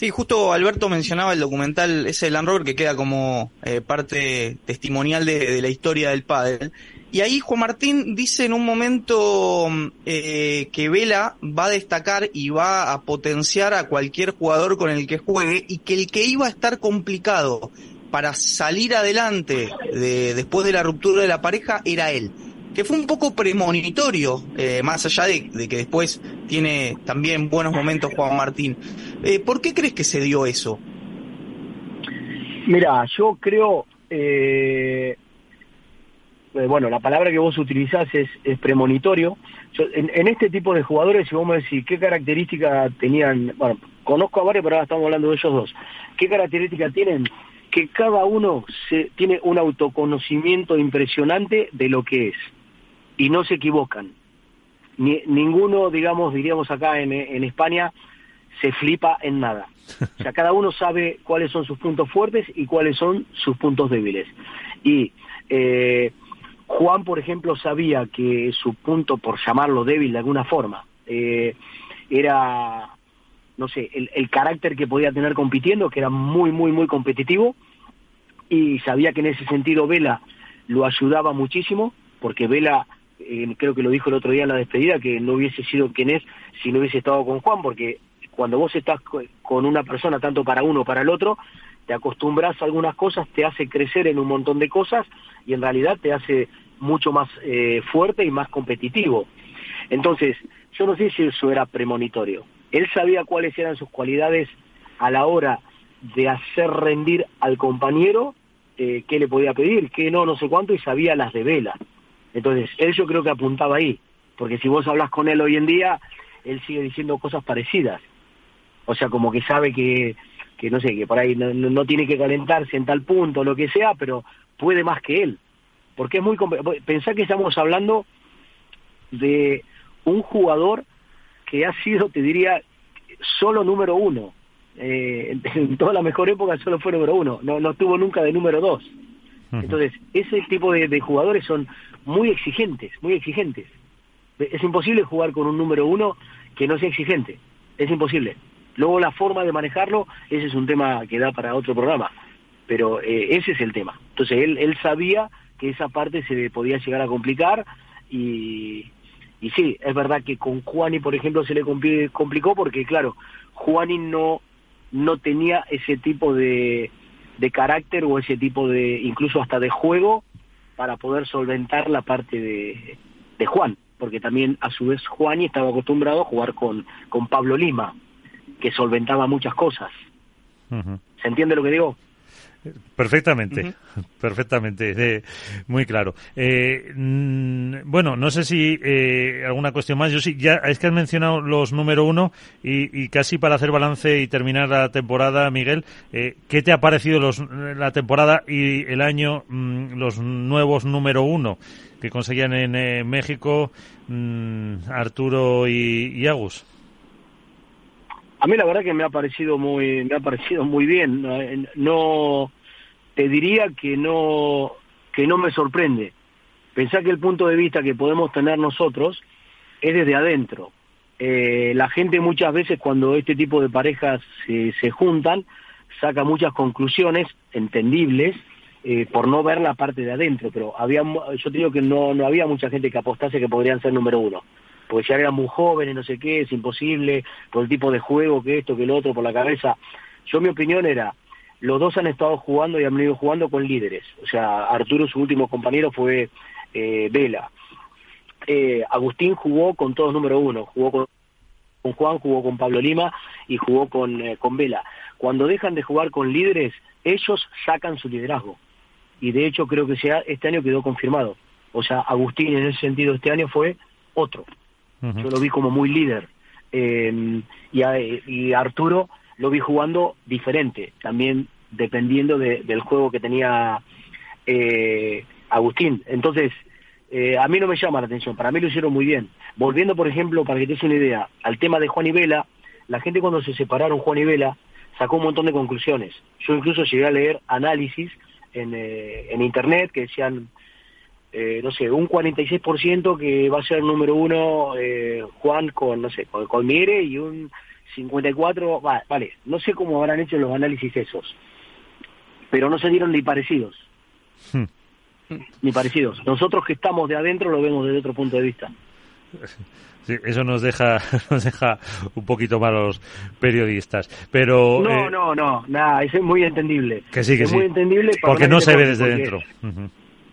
Sí, justo Alberto mencionaba el documental ese Land Rover que queda como eh, parte testimonial de, la historia del pádel. Y ahí Juan Martín dice en un momento eh, que Vela va a destacar y va a potenciar a cualquier jugador con el que juegue y que el que iba a estar complicado para salir adelante de, después de la ruptura de la pareja era él. Que fue un poco premonitorio, eh, más allá de que después tiene también buenos momentos Juan Martín. Eh, ¿Por qué crees que se dio eso? Mira, yo creo, eh, eh, bueno, la palabra que vos utilizás es, premonitorio. en, este tipo de jugadores, si vos me decís qué características tenían, bueno, conozco a varios, pero ahora estamos hablando de ellos dos. ¿Qué características tienen? Que cada uno se, tiene un autoconocimiento impresionante de lo que es y no se equivocan. Ni, ninguno, digamos, diríamos acá en, en España, se flipa en nada. O sea, cada uno sabe cuáles son sus puntos fuertes y cuáles son sus puntos débiles. Y eh, Juan, por ejemplo, sabía que su punto, por llamarlo débil de alguna forma, eh, era, no sé, el, carácter que podía tener compitiendo, que era muy, muy, muy competitivo, y sabía que en ese sentido Vela lo ayudaba muchísimo, porque Vela, eh, creo que lo dijo el otro día en la despedida, que no hubiese sido quien es si no hubiese estado con Juan, porque cuando vos estás con una persona, tanto para uno o para el otro, te acostumbras a algunas cosas, te hace crecer en un montón de cosas y en realidad te hace mucho más eh, fuerte y más competitivo. Entonces, yo no sé si eso era premonitorio. Él sabía cuáles eran sus cualidades a la hora de hacer rendir al compañero, eh, qué le podía pedir, qué no, no sé cuánto, y sabía las de Vela. Entonces, él yo creo que apuntaba ahí, porque si vos hablas con él hoy en día, él sigue diciendo cosas parecidas. O sea, como que sabe que que no sé, que por ahí no, tiene que calentarse en tal punto, lo que sea, pero puede más que él. Porque es muy... Pensá que estamos hablando de un jugador que ha sido, te diría, solo número uno. Eh, en toda la mejor época solo fue número uno, no, no estuvo nunca de número dos. Entonces, ese tipo de, de, jugadores son muy exigentes, muy exigentes. Es imposible jugar con un número uno que no sea exigente, es imposible. Luego la forma de manejarlo, ese es un tema que da para otro programa, pero eh, ese es el tema. Entonces él, él sabía que esa parte se podía llegar a complicar y, y sí, es verdad que con Juani, por ejemplo, se le complicó porque, claro, Juani no, no tenía ese tipo de, de carácter o ese tipo de, incluso hasta de juego, para poder solventar la parte de, de Juan, porque también a su vez Juani estaba acostumbrado a jugar con, con Pablo Lima, que solventaba muchas cosas. ¿Se entiende lo que digo? Perfectamente, perfectamente, muy claro. Eh, mm, bueno, no sé si eh, alguna cuestión más. Yo sí, ya es que has mencionado los número uno y, casi para hacer balance y terminar la temporada, Miguel, eh, ¿qué te ha parecido los, la temporada y el año mm, los nuevos número uno que conseguían en México, mm, Arturo y, y Agus? A mí la verdad que me ha parecido muy, me ha parecido muy bien. No, te diría que no, que no me sorprende. Pensá que el punto de vista que podemos tener nosotros es desde adentro. Eh, la gente muchas veces cuando este tipo de parejas se, se juntan saca muchas conclusiones entendibles eh, por no ver la parte de adentro, pero había, yo te digo que no, no había mucha gente que apostase que podrían ser número uno porque ya eran muy jóvenes, no sé qué, es imposible, por el tipo de juego, que esto, que lo otro, por la cabeza. Yo mi opinión era, los dos han estado jugando y han venido jugando con líderes. O sea, Arturo, su último compañero, fue eh, Vela. Eh, Agustín jugó con todos número uno, jugó con, con, Juan, jugó con Pablo Lima y jugó con, eh, con Vela. Cuando dejan de jugar con líderes, ellos sacan su liderazgo. Y de hecho creo que sea, este año quedó confirmado. O sea, Agustín en ese sentido este año fue otro. Yo lo vi como muy líder. Eh, y, Arturo lo vi jugando diferente, también dependiendo del juego que tenía eh, Agustín. Entonces, eh, a mí no me llama la atención, para mí lo hicieron muy bien. Volviendo, por ejemplo, para que te des una idea, al tema de Juan y Vela, la gente cuando se separaron Juan y Vela sacó un montón de conclusiones. Yo incluso llegué a leer análisis en, en internet que decían eh, no sé, un 46% que va a ser número uno eh, Juan con, no sé, con, con Mire y un 54, vale, no sé cómo habrán hecho los análisis esos, pero no se dieron ni parecidos. Hmm. Ni parecidos. Nosotros que estamos de adentro lo vemos desde otro punto de vista. Sí, eso nos deja, nos deja un poquito más los periodistas. Pero, no, eh, no, no, nada, eso es muy entendible. Que sí, que es sí. muy entendible porque no se ve desde dentro.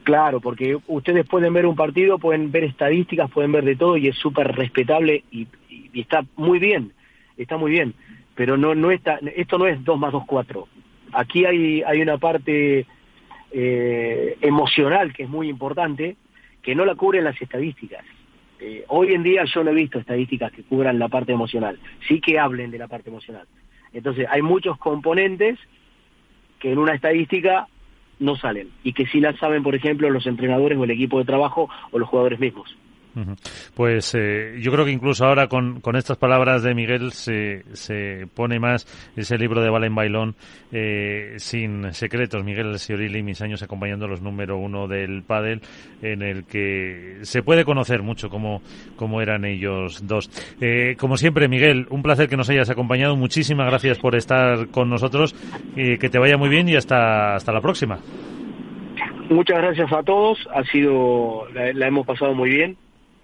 Claro, porque ustedes pueden ver un partido, pueden ver estadísticas, pueden ver de todo y es súper respetable y, está muy bien, está muy bien. Pero no, no está, esto no es 2 más 2, 4. Aquí hay, hay una parte eh, emocional que es muy importante, que no la cubren las estadísticas. Eh, hoy en día yo no he visto estadísticas que cubran la parte emocional, sí que hablen de la parte emocional. Entonces hay muchos componentes que en una estadística no salen y que sí las saben, por ejemplo, los entrenadores o el equipo de trabajo o los jugadores mismos. Pues eh, yo creo que incluso ahora con, con estas palabras de Miguel se, se pone más ese libro de Valen Bailón eh, sin secretos. Miguel Siorilli, mis años acompañando los número uno del pádel, en el que se puede conocer mucho cómo, cómo eran ellos dos. Eh, como siempre, Miguel, un placer que nos hayas acompañado. Muchísimas gracias por estar con nosotros. que te vaya muy bien y hasta, hasta la próxima. Muchas gracias a todos. Ha sido, la hemos pasado muy bien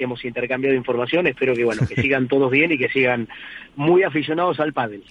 hemos intercambiado información. Espero que bueno que sigan todos bien y que sigan muy aficionados al pádel.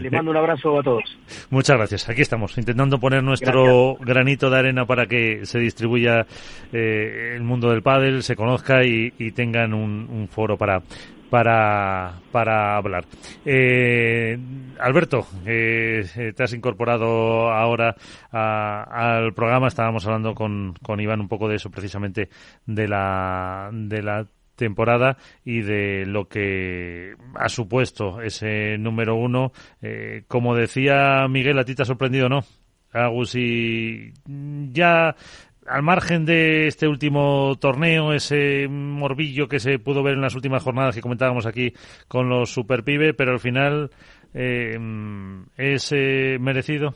Les mando un abrazo a todos. Muchas gracias. Aquí estamos intentando poner nuestro granito de arena para que se distribuya eh, el mundo del pádel, se conozca y, tengan un, foro para para, para hablar. Eh, Alberto, eh, te has incorporado ahora al programa. Estábamos hablando con, con Iván un poco de eso, precisamente de la, de la temporada y de lo que ha supuesto ese número uno. Eh, como decía Miguel, ¿a ti te ha sorprendido no? Agus, y ya al margen de este último torneo, ese morbillo que se pudo ver en las últimas jornadas que comentábamos aquí con los Super Pibe, pero al final eh, es eh, merecido.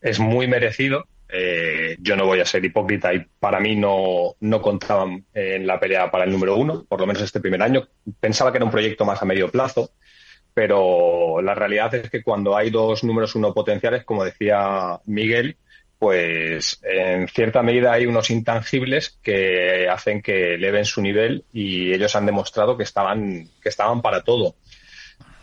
Es muy merecido eh, yo no voy a ser hipócrita y para mí no, no contaban en la pelea para el número uno, por lo menos este primer año. Pensaba que era un proyecto más a medio plazo, pero la realidad es que cuando hay dos números uno potenciales, como decía Miguel, pues en cierta medida hay unos intangibles que hacen que eleven su nivel y ellos han demostrado que estaban, que estaban para todo.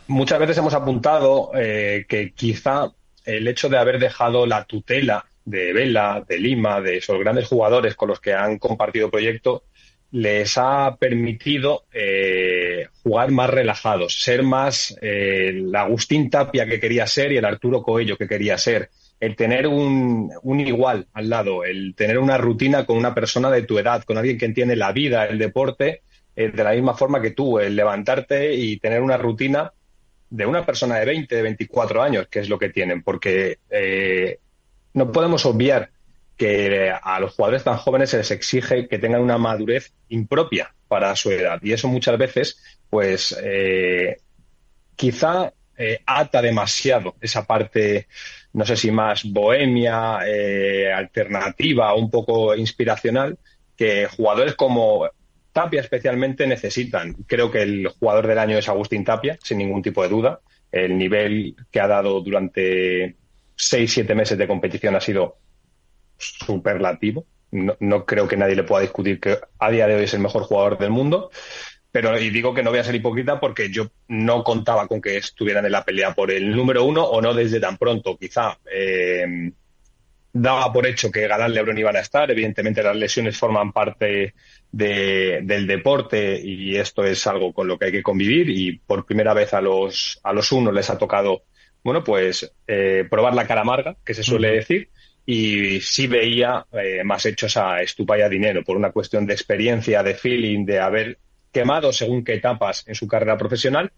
Muchas veces hemos apuntado eh, que quizá el hecho de haber dejado la tutela de Vela, de Lima, de esos grandes jugadores con los que han compartido proyecto, les ha permitido eh, jugar más relajados, ser más eh, el Agustín Tapia que quería ser y el Arturo Coello que quería ser. El tener un, un, igual al lado, el tener una rutina con una persona de tu edad, con alguien que entiende la vida, el deporte, eh, de la misma forma que tú, el levantarte y tener una rutina de una persona de 20, de 24 años, que es lo que tienen, porque no podemos obviar que a los jugadores tan jóvenes se les exige que tengan una madurez impropia para su edad. Y eso muchas veces, pues, eh, quizá eh, ata demasiado esa parte, no sé si más bohemia, eh, alternativa, un poco inspiracional, que jugadores como Tapia especialmente necesitan. Creo que el jugador del año es Agustín Tapia, sin ningún tipo de duda. El nivel que ha dado durante seis, siete meses de competición ha sido superlativo. No, no, creo que nadie le pueda discutir que a día de hoy es el mejor jugador del mundo. Pero y digo que no voy a ser hipócrita porque yo no contaba con que estuvieran en la pelea por el número uno o no desde tan pronto. Quizá eh, daba por hecho que Galán Lebron iban a estar. Evidentemente las lesiones forman parte de, del deporte y esto es algo con lo que hay que convivir. Y por primera vez a los, a los unos les ha tocado bueno, pues eh, probar la cara amarga, que se suele decir, y sí veía eh, más hechos a estupa y a dinero, por una cuestión de experiencia, de feeling, de haber quemado según qué etapas en su carrera profesional,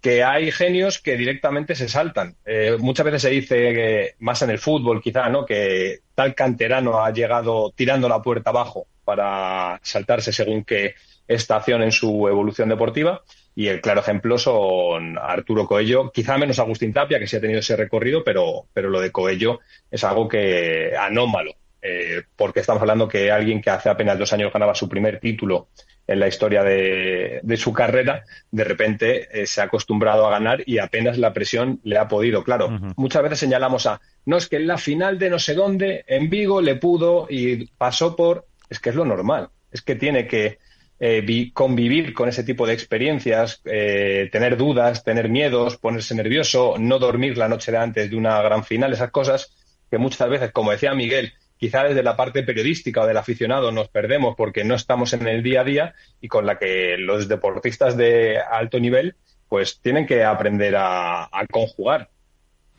que hay genios que directamente se saltan. Eh, muchas veces se dice, más en el fútbol quizá, ¿no? que tal canterano ha llegado tirando la puerta abajo para saltarse según qué estación en su evolución deportiva. Y el claro ejemplo son Arturo Coello, quizá menos Agustín Tapia, que sí ha tenido ese recorrido, pero, pero lo de Coello es algo que anómalo, eh, porque estamos hablando que alguien que hace apenas dos años ganaba su primer título en la historia de, su carrera, de repente eh, se ha acostumbrado a ganar y apenas la presión le ha podido. Claro, muchas veces señalamos a, no es que en la final de no sé dónde, en Vigo, le pudo y pasó por, es que es lo normal, es que tiene que eh, convivir con ese tipo de experiencias, eh, tener dudas, tener miedos, ponerse nervioso, no dormir la noche de antes de una gran final, esas cosas que muchas veces, como decía Miguel, quizá desde la parte periodística o del aficionado nos perdemos porque no estamos en el día a día y con la que los deportistas de alto nivel pues tienen que aprender a conjugar.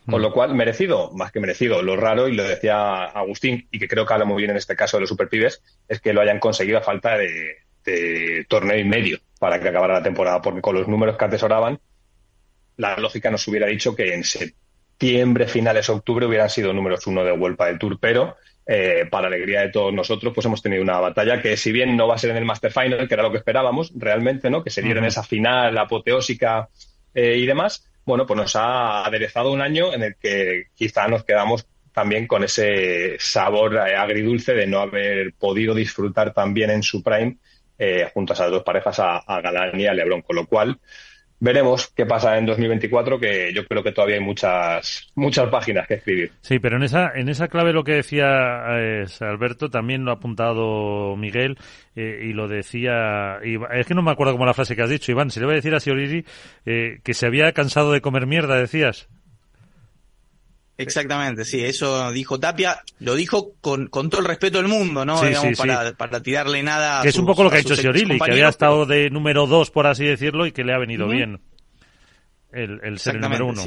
Con lo cual, merecido, más que merecido. Lo raro, y lo decía Agustín, y que creo que habla muy bien en este caso de los superpibes, es que lo hayan conseguido a falta de, torneo y medio para que acabara la temporada, porque con los números que atesoraban, la lógica nos hubiera dicho que en septiembre, finales, octubre hubieran sido números uno de vuelta del Tour, pero eh, para alegría de todos nosotros, pues hemos tenido una batalla que, si bien no va a ser en el Master Final, que era lo que esperábamos realmente, ¿no? Que se diera en esa final apoteósica eh, y demás, bueno, pues nos ha aderezado un año en el que quizá nos quedamos también con ese sabor eh, agridulce de no haber podido disfrutar también en su prime eh, junto a esas dos parejas, a, a Galán y a Lebron, con lo cual veremos qué pasa en 2024, que yo creo que todavía hay muchas muchas páginas que escribir. Sí, pero en esa en esa clave lo que decía eh, Alberto también lo ha apuntado Miguel eh, y lo decía es que no me acuerdo cómo la frase que has dicho, Iván, se le va a decir a Sioriri eh, que se había cansado de comer mierda, decías. Exactamente, sí, eso dijo Tapia, lo dijo con, con todo el respeto del mundo, ¿no? Digamos, para, para, tirarle nada. Que es un poco lo que ha hecho Siorili, que había estado de número dos, por así decirlo, y que le ha venido bien el, el ser el número uno.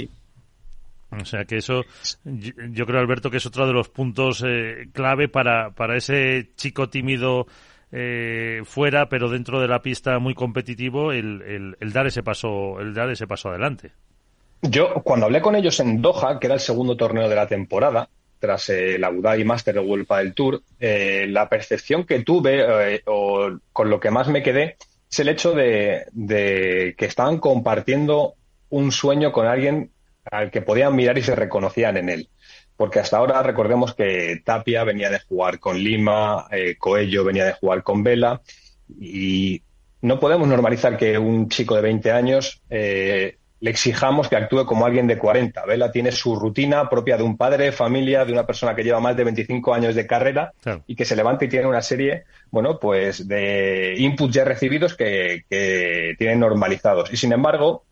O sea que eso, yo, creo, Alberto, que es otro de los puntos eh, clave para, para ese chico tímido eh, fuera, pero dentro de la pista muy competitivo, el, el, el dar ese paso, el dar ese paso adelante. Yo, cuando hablé con ellos en Doha, que era el segundo torneo de la temporada, tras eh, la Abu Dhabi Master de World del Tour, eh, la percepción que tuve, eh, o con lo que más me quedé, es el hecho de, que estaban compartiendo un sueño con alguien al que podían mirar y se reconocían en él. Porque hasta ahora recordemos que Tapia venía de jugar con Lima, Coello venía de jugar con Vela, y no podemos normalizar que un chico de 20 años le exijamos que actúe como alguien de 40. Vela tiene su rutina propia de un padre, familia, de una persona que lleva más de 25 años de carrera y que se levanta y tiene una serie, bueno, pues de inputs ya recibidos que, que tienen normalizados. Y sin embargo,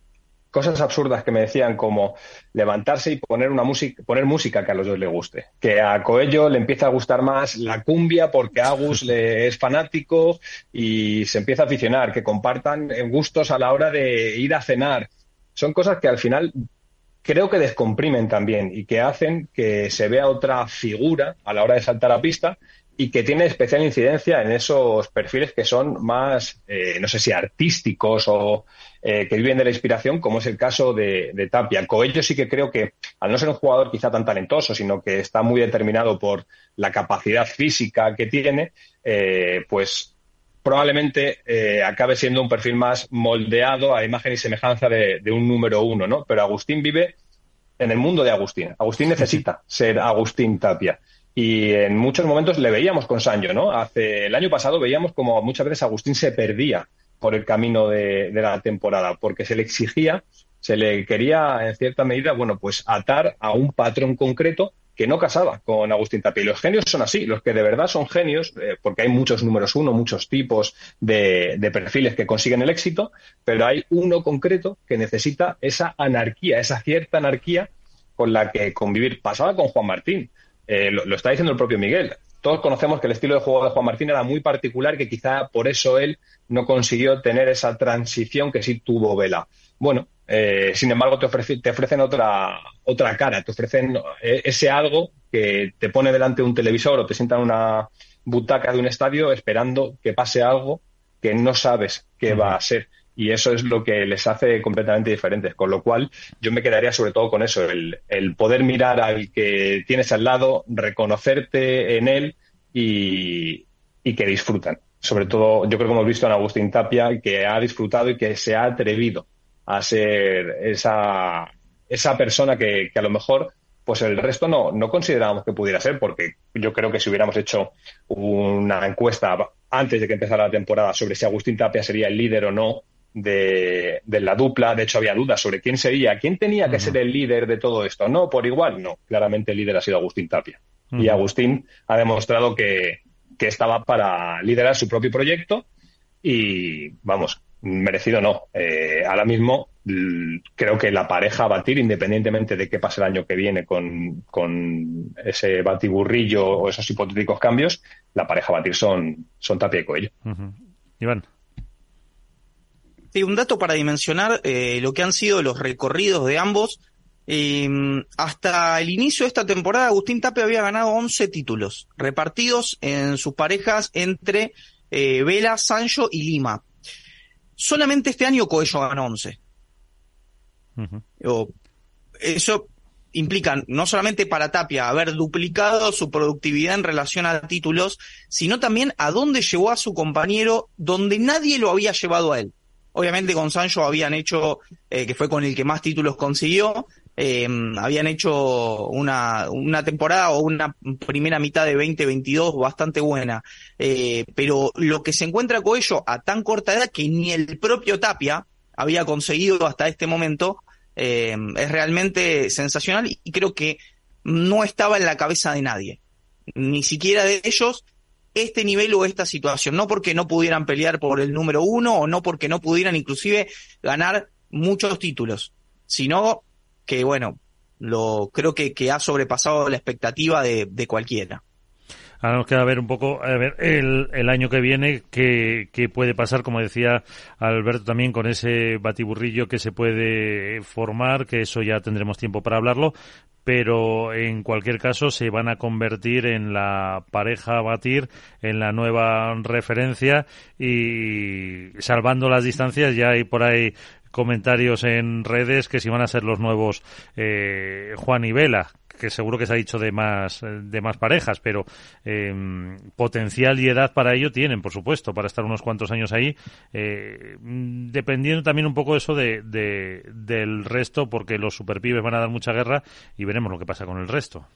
cosas absurdas que me decían como levantarse y poner una música, poner música que a los dos le guste. Que a Coello le empieza a gustar más la cumbia porque Agus le es fanático y se empieza a aficionar, que compartan gustos a la hora de ir a cenar son cosas que al final creo que descomprimen también y que hacen que se vea otra figura a la hora de saltar a pista y que tiene especial incidencia en esos perfiles que son más, eh, no sé si artísticos o eh, que viven de la inspiración, como es el caso de, Tapia. Coello sí que creo que, al no ser un jugador quizá tan talentoso, sino que está muy determinado por la capacidad física que tiene, eh, pues probablemente eh, acabe siendo un perfil más moldeado a imagen y semejanza de, un número uno, ¿no? Pero Agustín vive en el mundo de Agustín. Agustín necesita ser Agustín Tapia. Y en muchos momentos le veíamos con Sancho, ¿no? Hace el año pasado veíamos como muchas veces Agustín se perdía por el camino de, de la temporada, porque se le exigía, se le quería en cierta medida, bueno, pues atar a un patrón concreto que no casaba con Agustín Tapia. Y los genios son así, los que de verdad son genios, eh, porque hay muchos números uno, muchos tipos de, perfiles que consiguen el éxito, pero hay uno concreto que necesita esa anarquía, esa cierta anarquía con la que convivir. Pasaba con Juan Martín, eh, lo, está diciendo el propio Miguel. Todos conocemos que el estilo de juego de Juan Martín era muy particular, que quizá por eso él no consiguió tener esa transición que sí tuvo Vela. Bueno, eh, sin embargo, te, te, ofrecen otra, otra cara, te ofrecen eh, ese algo que te pone delante de un televisor o te sienta en una butaca de un estadio esperando que pase algo que no sabes qué va a ser. Y eso es lo que les hace completamente diferentes. Con lo cual, yo me quedaría sobre todo con eso, el, el poder mirar al que tienes al lado, reconocerte en él y, y que disfrutan. Sobre todo, yo creo que hemos visto en Agustín Tapia que ha disfrutado y que se ha atrevido a ser esa, esa persona que, a lo mejor pues el resto no, no considerábamos que pudiera ser, porque yo creo que si hubiéramos hecho una encuesta antes de que empezara la temporada sobre si Agustín Tapia sería el líder o no de, la dupla, de hecho había dudas sobre quién sería, quién tenía que ser el líder de todo esto. No, por igual, no, claramente el líder ha sido Agustín Tapia. Y Agustín ha demostrado que, que estaba para liderar su propio proyecto y, vamos, merecido no. Eh, ahora mismo creo que la pareja a batir, independientemente de qué pase el año que viene con, con ese batiburrillo o esos hipotéticos cambios, la pareja a batir son, son Tapia y Coello. Iván. Sí, un dato para dimensionar eh, lo que han sido los recorridos de ambos. Eh, hasta el inicio de esta temporada, Agustín Tapia había ganado 11 títulos, repartidos en sus parejas entre eh, Vela, Sancho y Lima. Solamente este año Coello ganó 11. Eso implica no solamente para Tapia haber duplicado su productividad en relación a títulos, sino también a dónde llevó a su compañero donde nadie lo había llevado a él. Obviamente con Sancho habían hecho, eh, que fue con el que más títulos consiguió, eh, habían hecho una, una temporada o una primera mitad de 2022 bastante buena. Eh, pero lo que se encuentra con ello a tan corta edad que ni el propio Tapia había conseguido hasta este momento, eh, es realmente sensacional y creo que no estaba en la cabeza de nadie, ni siquiera de ellos, este nivel o esta situación, no porque no pudieran pelear por el número uno o no porque no pudieran inclusive ganar muchos títulos, sino que bueno, lo creo que, que ha sobrepasado la expectativa de, de cualquiera. Ahora nos queda ver un poco, el, el año que viene, qué, qué puede pasar, como decía Alberto también, con ese batiburrillo que se puede formar, que eso ya tendremos tiempo para hablarlo, pero en cualquier caso se van a convertir en la pareja a batir, en la nueva referencia y salvando las distancias ya hay por ahí comentarios en redes que si van a ser los nuevos eh, Juan y Vela, que seguro que se ha dicho de más de más parejas, pero eh, potencial y edad para ello tienen, por supuesto, para estar unos cuantos años ahí, eh, dependiendo también un poco eso de, de, del resto, porque los superpibes van a dar mucha guerra y veremos lo que pasa con el resto.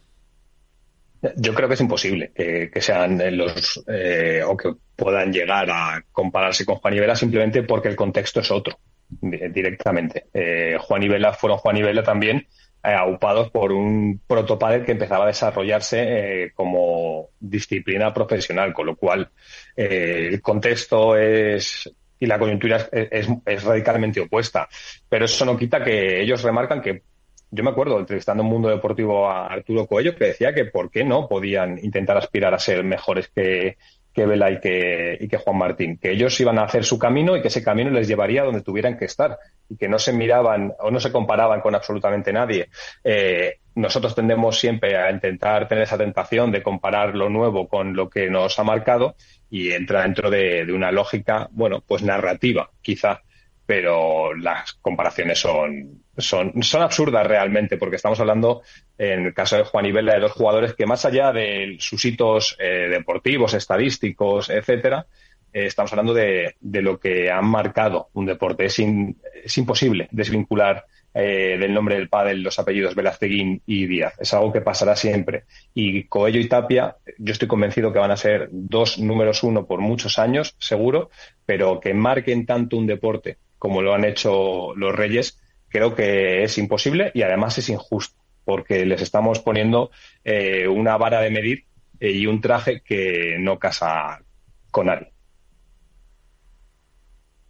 Yo creo que es imposible que, que sean los eh, o que puedan llegar a compararse con Juan y Vela simplemente porque el contexto es otro directamente. Eh, Juan y fueron Juan y Vela también eh, aupados por un protopádel que empezaba a desarrollarse eh, como disciplina profesional, con lo cual eh, el contexto es y la coyuntura es, es, es, radicalmente opuesta. Pero eso no quita que ellos remarcan que yo me acuerdo entrevistando en Mundo Deportivo a Arturo Coello que decía que por qué no podían intentar aspirar a ser mejores que, que Vela y que, y que Juan Martín, que ellos iban a hacer su camino y que ese camino les llevaría donde tuvieran que estar y que no se miraban o no se comparaban con absolutamente nadie. Eh, nosotros tendemos siempre a intentar tener esa tentación de comparar lo nuevo con lo que nos ha marcado y entra dentro de, de una lógica, bueno, pues narrativa, quizá, pero las comparaciones son, son, son absurdas realmente, porque estamos hablando, en el caso de Juan y de dos jugadores que más allá de sus hitos eh, deportivos, estadísticos, etcétera, eh, estamos hablando de, de, lo que han marcado un deporte. Es, in, es imposible desvincular eh, del nombre del pádel los apellidos Velazqueguín y Díaz. Es algo que pasará siempre. Y Coello y Tapia, yo estoy convencido que van a ser dos números uno por muchos años, seguro, pero que marquen tanto un deporte como lo han hecho los Reyes, creo que es imposible y además es injusto, porque les estamos poniendo eh, una vara de medir eh, y un traje que no casa con nadie.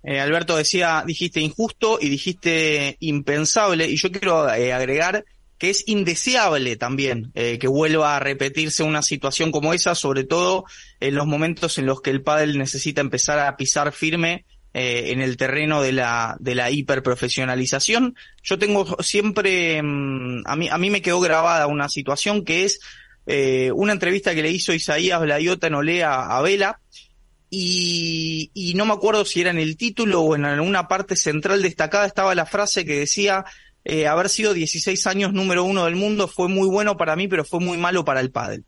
Eh, Alberto decía, dijiste injusto y dijiste impensable, y yo quiero eh, agregar que es indeseable también que vuelva a repetirse una situación como esa, sobre todo en los momentos en los que el pádel necesita empezar a pisar firme eh, en el terreno de la, de la hiperprofesionalización. Yo tengo siempre, mmm, a, mí, a mí me quedó grabada una situación que es eh, una entrevista que le hizo Isaías Bladiota en Olea a Vela, y, y, no me acuerdo si era en el título o en alguna parte central destacada estaba la frase que decía, eh, haber sido 16 años número uno del mundo fue muy bueno para mí, pero fue muy malo para el pádel.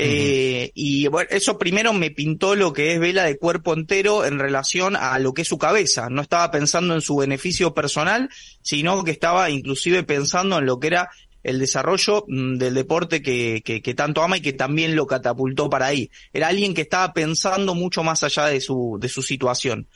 Eh, y bueno, eso primero me pintó lo que es Vela de cuerpo entero en relación a lo que es su cabeza. No estaba pensando en su beneficio personal, sino que estaba inclusive pensando en lo que era el desarrollo del deporte que, que, que, tanto ama y que también lo catapultó para ahí. Era alguien que estaba pensando mucho más allá de su, de su situación.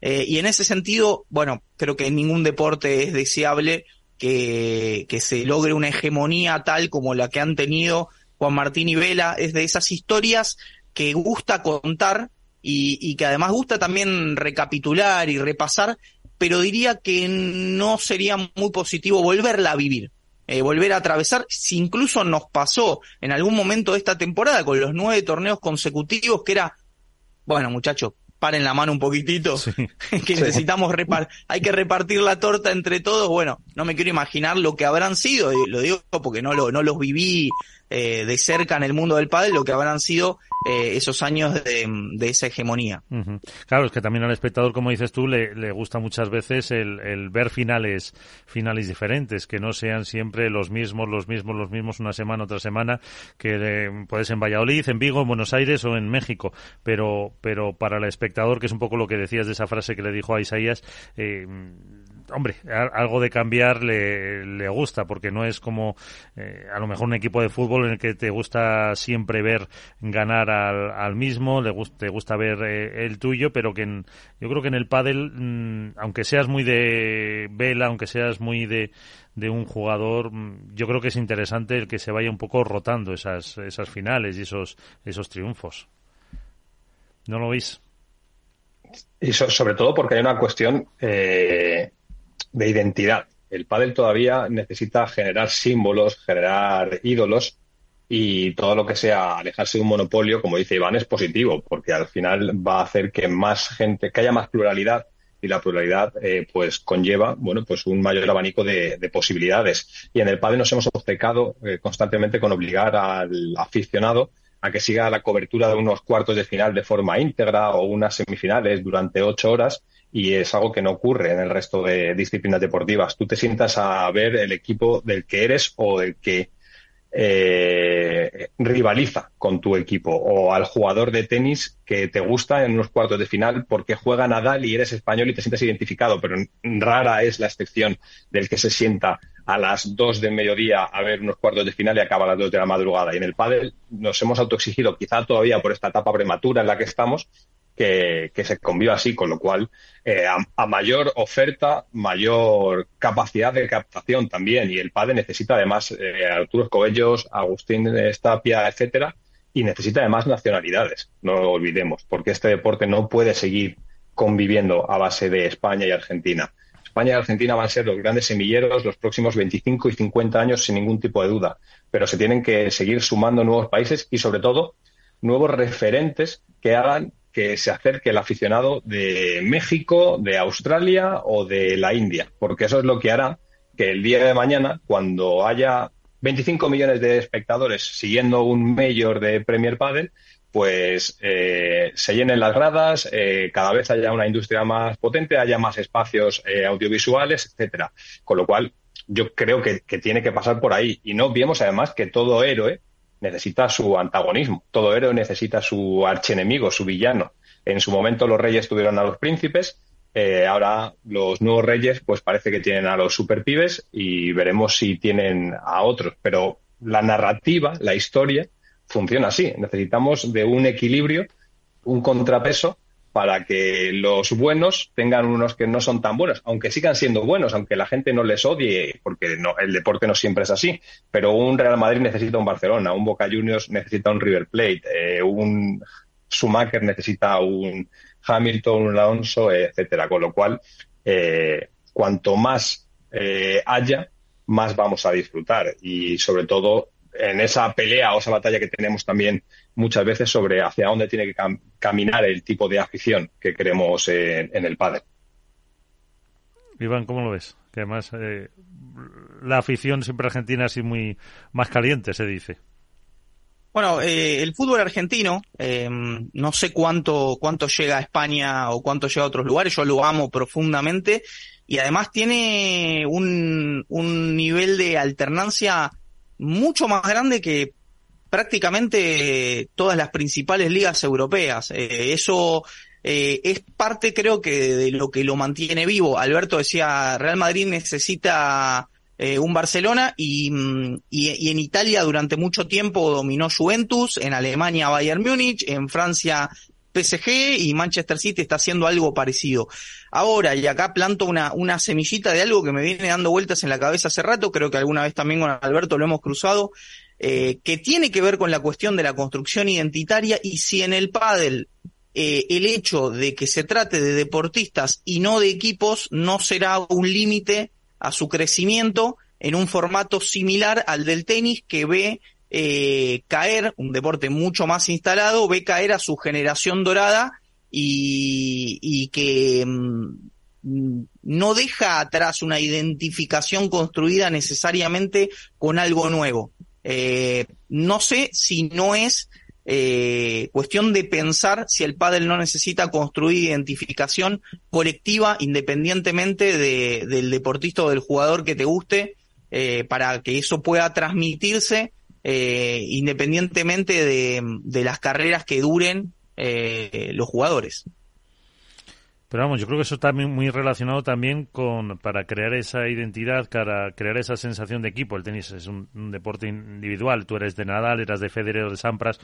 Eh, y en ese sentido, bueno, creo que en ningún deporte es deseable que, que se logre una hegemonía tal como la que han tenido Juan Martín y Vela. Es de esas historias que gusta contar y, y que además gusta también recapitular y repasar, pero diría que no sería muy positivo volverla a vivir eh, volver a atravesar, si incluso nos pasó en algún momento de esta temporada con los nueve torneos consecutivos, que era, bueno muchachos, paren la mano un poquitito, sí. que sí. necesitamos repar hay que repartir la torta entre todos, bueno, no me quiero imaginar lo que habrán sido, y lo digo porque no, lo, no los viví eh, de cerca en el mundo del pádel, lo que habrán sido eh, esos años de, de esa hegemonía. Claro, es que también al espectador, como dices tú, le, le gusta muchas veces el, el, ver finales, finales diferentes, que no sean siempre los mismos, los mismos, los mismos una semana, otra semana, que eh, puedes en Valladolid, en Vigo, en Buenos Aires o en México, pero, pero para el espectador, que es un poco lo que decías de esa frase que le dijo a Isaías, eh, hombre, algo de cambiar le, le gusta, porque no es como eh, a lo mejor un equipo de fútbol en el que te gusta siempre ver ganar al, al mismo, le te gusta ver eh, el tuyo, pero que en, yo creo que en el pádel, mm, aunque seas muy de vela, aunque seas muy de, de un jugador, mm, yo creo que es interesante el que se vaya un poco rotando esas, esas finales y esos, esos triunfos. ¿No lo veis? Y so, sobre todo porque hay una cuestión eh, de identidad. El pádel todavía necesita generar símbolos, generar ídolos y todo lo que sea alejarse de un monopolio, como dice Iván, es positivo porque al final va a hacer que más gente, que haya más pluralidad y la pluralidad eh, pues conlleva bueno pues un mayor abanico de, de, posibilidades y en el pádel nos hemos obcecado eh, constantemente con obligar al aficionado a que siga la cobertura de unos cuartos de final de forma íntegra o unas semifinales durante ocho horas y es algo que no ocurre en el resto de disciplinas deportivas. Tú te sientas a ver el equipo del que eres o del que eh, rivaliza con tu equipo o al jugador de tenis que te gusta en unos cuartos de final porque juega Nadal y eres español y te sientes identificado, pero rara es la excepción del que se sienta a las dos del mediodía a ver unos cuartos de final y acaba a las dos de la madrugada. Y en el pádel nos hemos autoexigido, quizá todavía por esta etapa prematura en la que estamos, que, se conviva así, con lo cual eh, a, mayor oferta, mayor capacidad de captación también. Y el PADE necesita además eh, Arturo Escobellos, Agustín Estapia, etcétera, y necesita además nacionalidades, no lo olvidemos, porque este deporte no puede seguir conviviendo a base de España y Argentina. España y Argentina van a ser los grandes semilleros los próximos 25 y 50 años sin ningún tipo de duda, pero se tienen que seguir sumando nuevos países y sobre todo nuevos referentes que hagan que se acerque el aficionado de México, de Australia o de la India, porque eso es lo que hará que el día de mañana, cuando haya 25 millones de espectadores siguiendo un mayor de Premier Padel, pues eh, se llenen las gradas, eh, cada vez haya una industria más potente, haya más espacios eh, audiovisuales, etcétera. Con lo cual, yo creo que, que, tiene que pasar por ahí. Y no vemos además que todo héroe necesita su antagonismo. Todo héroe necesita su archienemigo, su villano. En su momento los reyes tuvieron a los príncipes, eh, ahora los nuevos reyes pues parece que tienen a los superpibes y veremos si tienen a otros. Pero la narrativa, la historia, funciona así. Necesitamos de un equilibrio, un contrapeso para que los buenos tengan unos que no son tan buenos, aunque sigan siendo buenos, aunque la gente no les odie, porque no, el deporte no siempre es así. Pero un Real Madrid necesita un Barcelona, un Boca Juniors necesita un River Plate, eh, un Schumacher necesita un Hamilton, un Alonso, etcétera. Con lo cual, eh, cuanto más eh, haya, más vamos a disfrutar. Y sobre todo en esa pelea o esa batalla que tenemos también muchas veces sobre hacia dónde tiene que cam caminar el tipo de afición que queremos en, en el padre. Iván, ¿cómo lo ves? Que además eh, la afición siempre argentina así muy más caliente, se dice. Bueno, eh, el fútbol argentino, eh, no sé cuánto, cuánto llega a España o cuánto llega a otros lugares, yo lo amo profundamente y además tiene un, un nivel de alternancia mucho más grande que prácticamente todas las principales ligas europeas. Eh, eso eh, es parte, creo que, de lo que lo mantiene vivo. Alberto decía, Real Madrid necesita eh, un Barcelona y, y, y, en Italia durante mucho tiempo dominó Juventus, en Alemania Bayern Múnich, en Francia PSG y Manchester City está haciendo algo parecido. Ahora, y acá planto una, una semillita de algo que me viene dando vueltas en la cabeza hace rato, creo que alguna vez también con Alberto lo hemos cruzado, eh, que tiene que ver con la cuestión de la construcción identitaria y si en el pádel eh, el hecho de que se trate de deportistas y no de equipos no será un límite a su crecimiento en un formato similar al del tenis que ve eh, caer, un deporte mucho más instalado, ve caer a su generación dorada y, que mm, no deja atrás una identificación construida necesariamente con algo nuevo. Eh, no sé si no es eh, cuestión de pensar si el pádel no necesita construir identificación colectiva independientemente de, del deportista o del jugador que te guste eh, para que eso pueda transmitirse eh, independientemente de, las carreras que duren los jugadores. Pero vamos, yo creo que eso está muy relacionado también con, para crear esa identidad, para crear esa sensación de equipo. El tenis es un, deporte individual. Tú eres de Nadal, eras de Federer de Sampras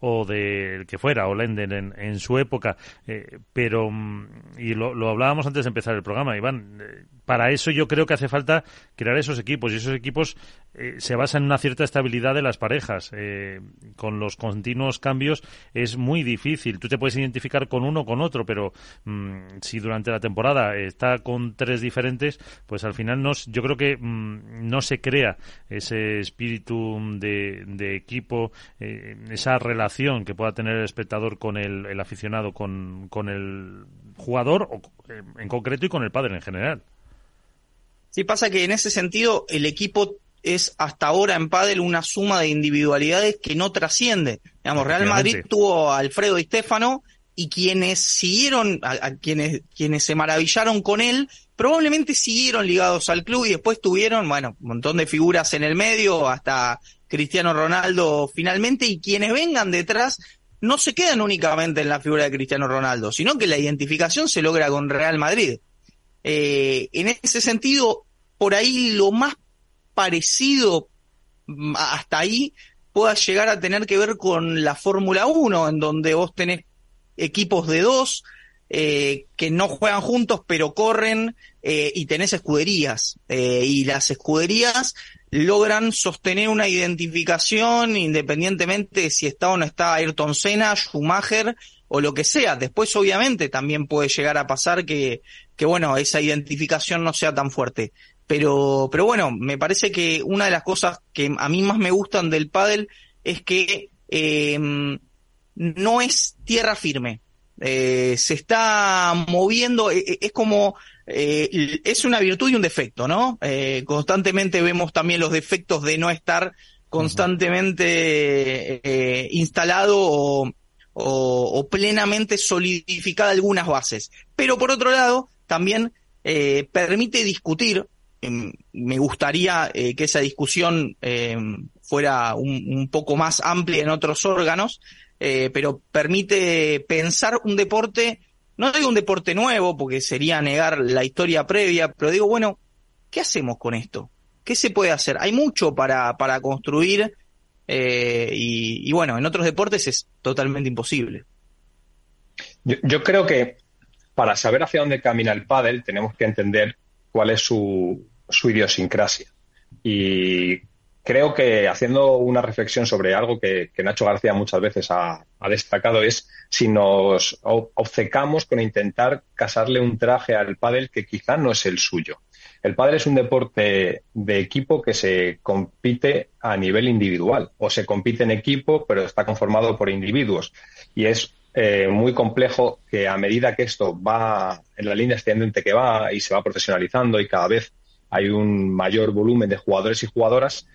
o de el que fuera, o Lenden en, en su época. Eh, pero, mm, y lo, lo, hablábamos antes de empezar el programa, Iván, eh, para eso yo creo que hace falta crear esos equipos y esos equipos eh, se basan en una cierta estabilidad de las parejas. Eh, con los continuos cambios es muy difícil. Tú te puedes identificar con uno o con otro, pero mmm, si durante la temporada está con tres diferentes, pues al final no, yo creo que mmm, no se crea ese espíritu de, equipo, eh, esa relación que pueda tener el espectador con el, aficionado, con, con el jugador o, en concreto y con el padre en general. Sí, pasa que en ese sentido el equipo es hasta ahora en pádel una suma de individualidades que no trasciende. Digamos, Real Madrid tuvo a Alfredo y Stefano y quienes siguieron, a, a, quienes, quienes se maravillaron con él, probablemente siguieron ligados al club y después tuvieron, bueno, un montón de figuras en el medio, hasta Cristiano Ronaldo finalmente, y quienes vengan detrás no se quedan únicamente en la figura de Cristiano Ronaldo, sino que la identificación se logra con Real Madrid. Eh, en ese sentido, por ahí lo más parecido hasta ahí pueda llegar a tener que ver con la Fórmula 1, en donde vos tenés equipos de dos eh, que no juegan juntos pero corren eh, y tenés escuderías. Eh, y las escuderías logran sostener una identificación independientemente de si está o no está Ayrton Senna, Schumacher o lo que sea. Después obviamente también puede llegar a pasar que, que bueno, esa identificación no sea tan fuerte. Pero, pero bueno, me parece que una de las cosas que a mí más me gustan del pádel es que eh, no es tierra firme. Eh, se está moviendo, eh, es como, eh, es una virtud y un defecto, ¿no? Eh, constantemente vemos también los defectos de no estar constantemente eh, instalado o, o, o, plenamente solidificada algunas bases. Pero por otro lado, también eh, permite discutir. Eh, me gustaría eh, que esa discusión fuera un, un, poco más amplia en otros órganos, pero permite pensar un deporte, no digo un deporte nuevo, porque sería negar la historia previa, pero digo, bueno, ¿qué hacemos con esto? ¿Qué se puede hacer? Hay mucho para, para construir y, y, bueno, en otros deportes es totalmente imposible. Yo, creo que para saber hacia dónde camina el pádel tenemos que entender cuál es su, su idiosincrasia. Y creo que haciendo una reflexión sobre algo que, que Nacho García muchas veces ha, ha, destacado es si nos obcecamos con intentar casarle un traje al pádel que quizá no es el suyo. El pádel es un deporte de equipo que se compite a nivel individual o se compite en equipo pero está conformado por individuos y es eh, muy complejo que a medida que esto va en la línea ascendente que va y se va profesionalizando y cada vez hay un mayor volumen de jugadores y jugadoras,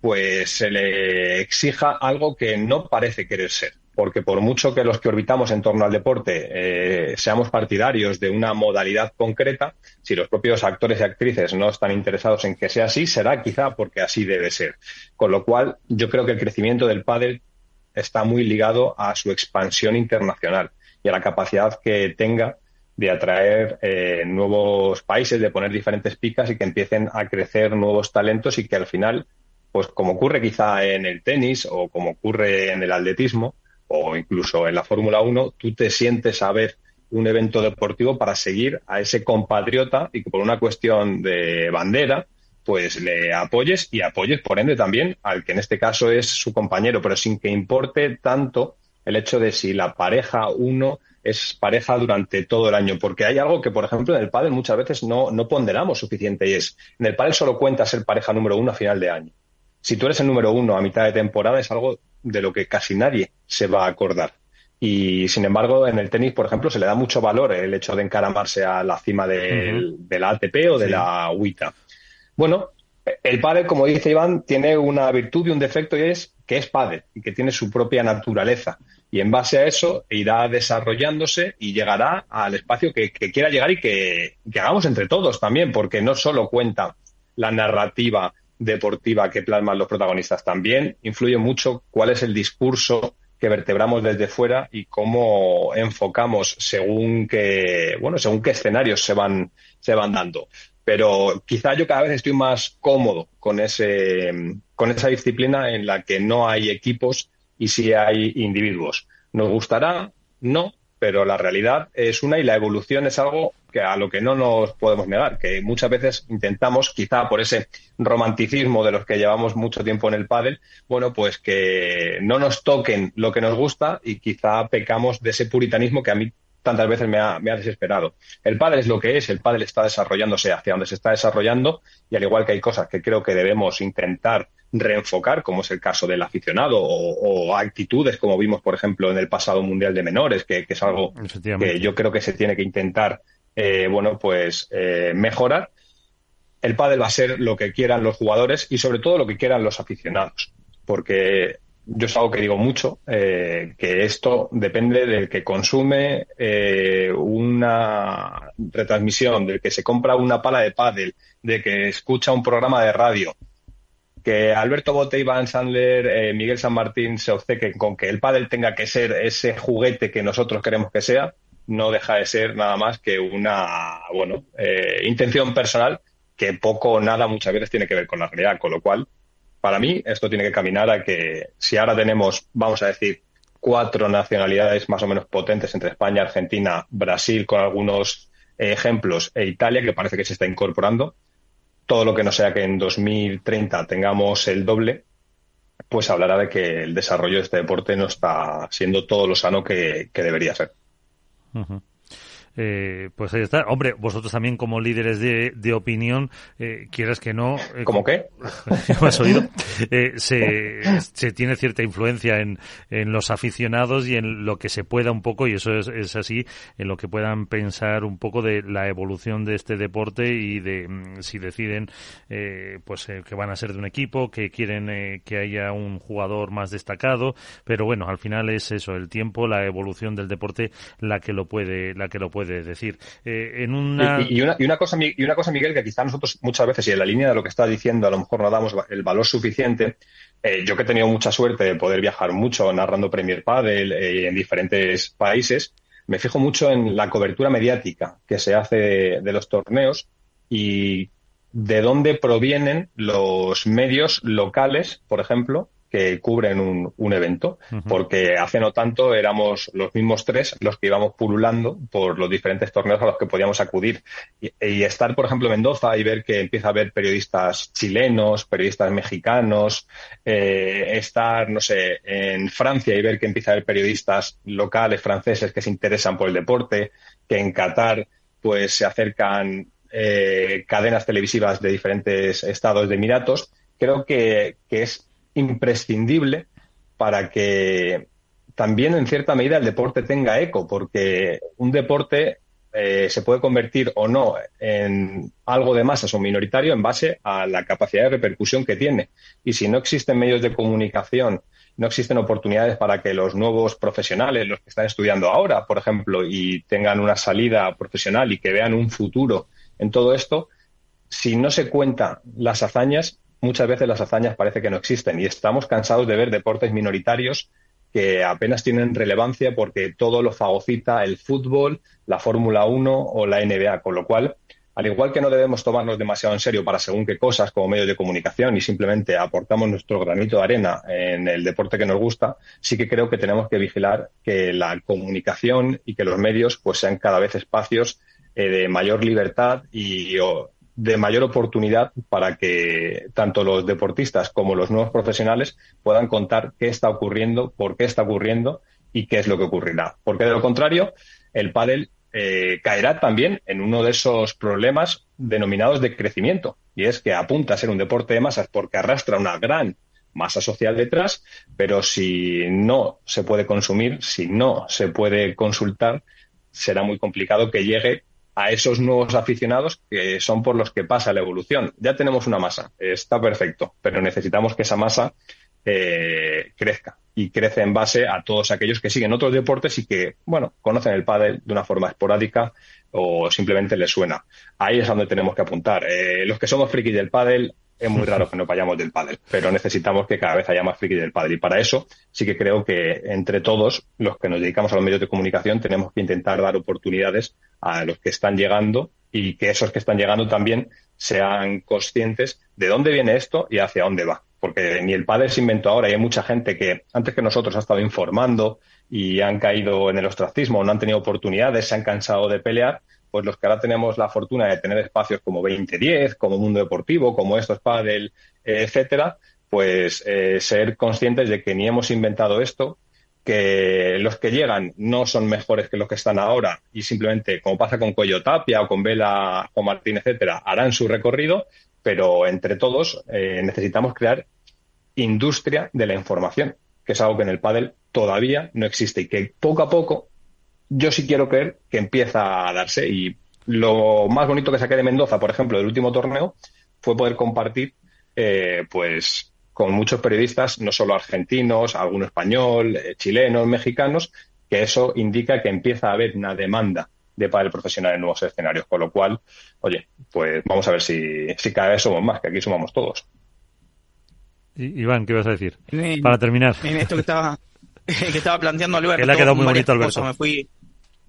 pues se le exija algo que no parece querer ser. Porque por mucho que los que orbitamos en torno al deporte eh, seamos partidarios de una modalidad concreta, si los propios actores y actrices no están interesados en que sea así, será quizá porque así debe ser. Con lo cual, yo creo que el crecimiento del pádel está muy ligado a su expansión internacional y a la capacidad que tenga de atraer eh, nuevos países, de poner diferentes picas y que empiecen a crecer nuevos talentos y que al final, pues como ocurre quizá en el tenis o como ocurre en el atletismo o incluso en la Fórmula 1, tú te sientes a ver un evento deportivo para seguir a ese compatriota y que por una cuestión de bandera pues le apoyes y apoyes, por ende, también al que en este caso es su compañero, pero sin que importe tanto el hecho de si la pareja uno es pareja durante todo el año, porque hay algo que, por ejemplo, en el pádel muchas veces no, no ponderamos suficiente y es, en el pádel solo cuenta ser pareja número uno a final de año. Si tú eres el número uno a mitad de temporada es algo de lo que casi nadie se va a acordar. Y sin embargo, en el tenis, por ejemplo, se le da mucho valor el hecho de encaramarse a la cima de, la ATP o de la WTA. Bueno, el pádel, como dice Iván, tiene una virtud y un defecto y es que es pádel y que tiene su propia naturaleza. Y en base a eso irá desarrollándose y llegará al espacio que, quiera llegar y que, que, hagamos entre todos también, porque no solo cuenta la narrativa deportiva que plasman los protagonistas, también influye mucho cuál es el discurso que vertebramos desde fuera y cómo enfocamos según qué, bueno, según qué escenarios se van, se van dando. Pero quizá yo cada vez estoy más cómodo con ese, con esa disciplina en la que no hay equipos y sí hay individuos. ¿Nos gustará? No, pero la realidad es una y la evolución es algo que a lo que no nos podemos negar, que muchas veces intentamos, quizá por ese romanticismo de los que llevamos mucho tiempo en el pádel, bueno, pues que no nos toquen lo que nos gusta y quizá pecamos de ese puritanismo que a mí tantas veces me ha, desesperado. El pádel es lo que es, el pádel está desarrollándose hacia donde se está desarrollando y al igual que hay cosas que creo que debemos intentar reenfocar, como es el caso del aficionado, o, actitudes, como vimos, por ejemplo, en el pasado Mundial de Menores, que, es algo que yo creo que se tiene que intentar, eh, bueno, pues eh, mejorar. El pádel va a ser lo que quieran los jugadores y sobre todo lo que quieran los aficionados, porque yo es algo que digo mucho, eh, que esto depende del que consume una retransmisión, del que se compra una pala de pádel, de que escucha un programa de radio, que Alberto Bote, Iván Sandler, eh, Miguel San Martín se obcequen con que el pádel tenga que ser ese juguete que nosotros queremos que sea, no deja de ser nada más que una, bueno, eh, intención personal que poco o nada muchas veces tiene que ver con la realidad, con lo cual, para mí, esto tiene que caminar a que si ahora tenemos, vamos a decir, cuatro nacionalidades más o menos potentes entre España, Argentina, Brasil, con algunos ejemplos, e Italia, que parece que se está incorporando, todo lo que no sea que en 2030 tengamos el doble, pues hablará de que el desarrollo de este deporte no está siendo todo lo sano que, debería ser. Eh, pues ahí está. Hombre, vosotros también como líderes de, de opinión, eh, quieras que no... Eh, ¿Cómo qué? has oído? Eh, se, se, tiene cierta influencia en, en los aficionados y en lo que se pueda un poco, y eso es, es así, en lo que puedan pensar un poco de la evolución de este deporte y de mm, si deciden eh, pues que van a ser de un equipo, que quieren que haya un jugador más destacado, pero bueno, al final es eso, el tiempo, la evolución del deporte la que lo puede, la que lo puede decir. Eh, en una... Y, una, y, una, cosa, y una cosa, Miguel, que quizá nosotros muchas veces, y en la línea de lo que está diciendo, a lo mejor no damos el valor suficiente. Eh, yo que he tenido mucha suerte de poder viajar mucho narrando Premier Padel eh, en diferentes países, me fijo mucho en la cobertura mediática que se hace de los torneos y de dónde provienen los medios locales, por ejemplo, que cubren un, un evento, porque hace no tanto éramos los mismos tres los que íbamos pululando por los diferentes torneos a los que podíamos acudir. Y, estar, por ejemplo, en Mendoza y ver que empieza a haber periodistas chilenos, periodistas mexicanos, eh, estar, no sé, en Francia y ver que empieza a haber periodistas locales franceses que se interesan por el deporte, que en Qatar pues se acercan eh, cadenas televisivas de diferentes estados de Emiratos, creo que, que es imprescindible para que también en cierta medida el deporte tenga eco, porque un deporte eh, se puede convertir o no en algo de masas o minoritario en base a la capacidad de repercusión que tiene. Y si no existen medios de comunicación, no existen oportunidades para que los nuevos profesionales, los que están estudiando ahora, por ejemplo, y tengan una salida profesional y que vean un futuro en todo esto, si no se cuentan las hazañas, muchas veces las hazañas parece que no existen y estamos cansados de ver deportes minoritarios que apenas tienen relevancia porque todo lo fagocita el fútbol, la Fórmula 1 o la NBA, con lo cual, al igual que no debemos tomarnos demasiado en serio para según qué cosas como medios de comunicación y simplemente aportamos nuestro granito de arena en el deporte que nos gusta, sí que creo que tenemos que vigilar que la comunicación y que los medios pues sean cada vez espacios eh, de mayor libertad y de mayor oportunidad para que tanto los deportistas como los nuevos profesionales puedan contar qué está ocurriendo, por qué está ocurriendo y qué es lo que ocurrirá. Porque de lo contrario, el pádel eh, caerá también en uno de esos problemas denominados de crecimiento, y es que apunta a ser un deporte de masas porque arrastra una gran masa social detrás, pero si no se puede consumir, si no se puede consultar, será muy complicado que llegue a esos nuevos aficionados que son por los que pasa la evolución. Ya tenemos una masa, está perfecto, pero necesitamos que esa masa eh, crezca y crece en base a todos aquellos que siguen otros deportes y que, bueno, conocen el pádel de una forma esporádica o simplemente les suena. Ahí es donde tenemos que apuntar. Eh, los que somos frikis del pádel, es muy raro que no vayamos del pádel, pero necesitamos que cada vez haya más frikis del pádel. Y para eso sí que creo que entre todos, los que nos dedicamos a los medios de comunicación, tenemos que intentar dar oportunidades a los que están llegando y que esos que están llegando también sean conscientes de dónde viene esto y hacia dónde va. Porque ni el padre se inventó ahora. Y hay mucha gente que antes que nosotros ha estado informando y han caído en el ostracismo, no han tenido oportunidades, se han cansado de pelear, pues los que ahora tenemos la fortuna de tener espacios como 2010, como Mundo Deportivo, como estos Padel, etcétera, pues eh, ser conscientes de que ni hemos inventado esto, que los que llegan no son mejores que los que están ahora y simplemente, como pasa con Cuello Tapia o con Vela o Martín, etcétera, harán su recorrido, pero entre todos eh, necesitamos crear industria de la información, que es algo que en el pádel todavía no existe y que poco a poco yo sí quiero creer que empieza a darse y lo más bonito que saqué de Mendoza, por ejemplo, del último torneo, fue poder compartir eh, pues con muchos periodistas, no solo argentinos, alguno español, eh, chilenos, mexicanos, que eso indica que empieza a haber una demanda de pádel profesional en nuevos escenarios, con lo cual, oye, pues vamos a ver si, si cada vez somos más, que aquí sumamos todos. Iván, ¿qué vas a decir? Para terminar. En esto que estaba, que estaba planteando Alberto. Que le ha quedado muy bonito Alberto. me, fui,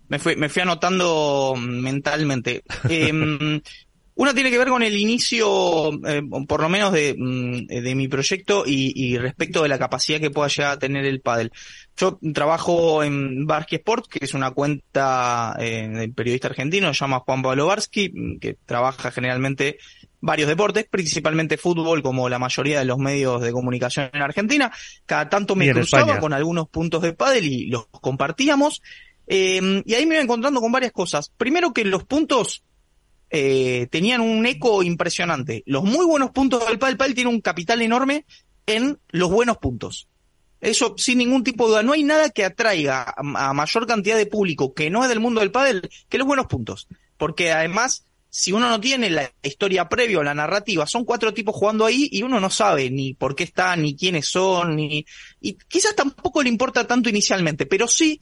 me, fui, me fui anotando mentalmente. eh, una tiene que ver con el inicio, eh, por lo menos de, mm, de mi proyecto y, y, respecto de la capacidad que pueda llegar a tener el pádel. Yo trabajo en Barsky Sport, que es una cuenta eh, del periodista argentino, se llama Juan Pablo Barsky, que trabaja generalmente varios deportes, principalmente fútbol, como la mayoría de los medios de comunicación en Argentina. Cada tanto me cruzaba con algunos puntos de pádel y los compartíamos. Eh, y ahí me iba encontrando con varias cosas. Primero que los puntos eh, tenían un eco impresionante. Los muy buenos puntos del pádel, pádel tiene un capital enorme en los buenos puntos. Eso sin ningún tipo de duda. No hay nada que atraiga a, a mayor cantidad de público que no es del mundo del pádel que los buenos puntos. Porque además si uno no tiene la historia previa o la narrativa, son cuatro tipos jugando ahí y uno no sabe ni por qué están, ni quiénes son, ni, y quizás tampoco le importa tanto inicialmente, pero sí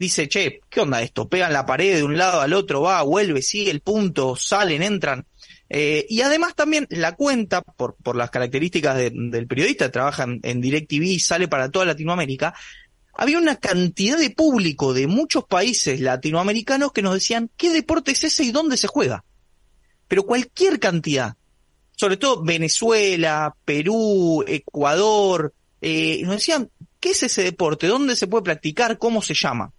dice, che, ¿qué onda esto? Pegan la pared de un lado al otro, va, vuelve, sigue el punto, salen, entran. Eh, y además también la cuenta, por, por las características del periodista, trabaja en, en DirecTV y sale para toda Latinoamérica, había una cantidad de público de muchos países latinoamericanos que nos decían, ¿qué deporte es ese y dónde se juega? pero cualquier cantidad, sobre todo Venezuela, Perú, Ecuador, eh, nos decían, ¿qué es ese deporte? ¿Dónde se puede practicar? ¿Cómo se llama?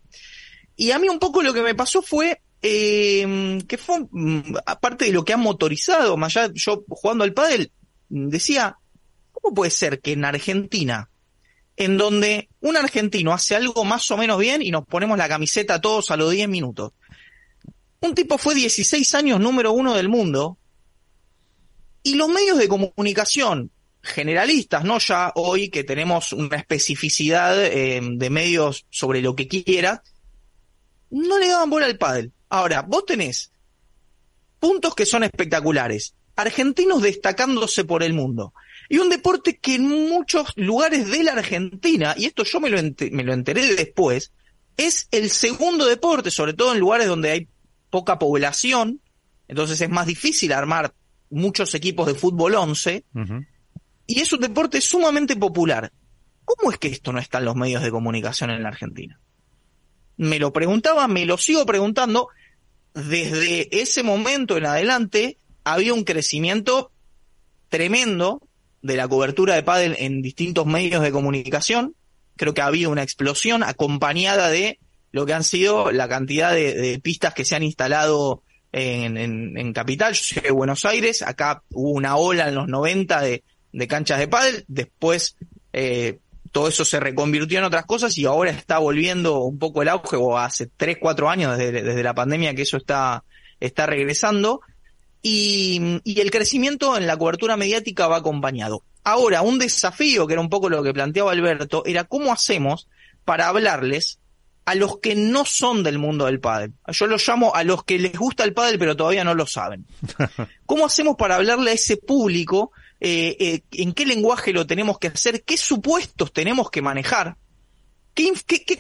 Y a mí un poco lo que me pasó fue eh, que fue, mm, aparte de lo que ha motorizado, más allá yo jugando al pádel, decía, ¿cómo puede ser que en Argentina, en donde un argentino hace algo más o menos bien y nos ponemos la camiseta todos a los 10 minutos, un tipo fue 16 años número uno del mundo y los medios de comunicación generalistas, no ya hoy que tenemos una especificidad eh, de medios sobre lo que quiera, no le daban bola al pádel. Ahora, vos tenés puntos que son espectaculares, argentinos destacándose por el mundo, y un deporte que en muchos lugares de la Argentina, y esto yo me lo, me lo enteré después, es el segundo deporte, sobre todo en lugares donde hay poca población, entonces es más difícil armar muchos equipos de fútbol 11, y es un deporte sumamente popular. ¿Cómo es que esto no está en los medios de comunicación en la Argentina? Me lo preguntaba, me lo sigo preguntando. Desde ese momento en adelante había un crecimiento tremendo de la cobertura de pádel en distintos medios de comunicación. Creo que ha habido una explosión acompañada de lo que han sido la cantidad de, pistas que se han instalado en, Capital. Yo soy de Buenos Aires, acá hubo una ola en los 90 de, de canchas de pádel, después eh, todo eso se reconvirtió en otras cosas y ahora está volviendo un poco el auge, o hace 3, 4 años desde, desde la pandemia que eso está, está regresando. Y, y, el crecimiento en la cobertura mediática va acompañado. Ahora, un desafío, que era un poco lo que planteaba Alberto, era cómo hacemos para hablarles a los que no son del mundo del pádel. Yo los llamo a los que les gusta el pádel pero todavía no lo saben. ¿Cómo hacemos para hablarle a ese público? Eh, eh, ¿En qué lenguaje lo tenemos que hacer? ¿Qué supuestos tenemos que manejar? ¿Qué,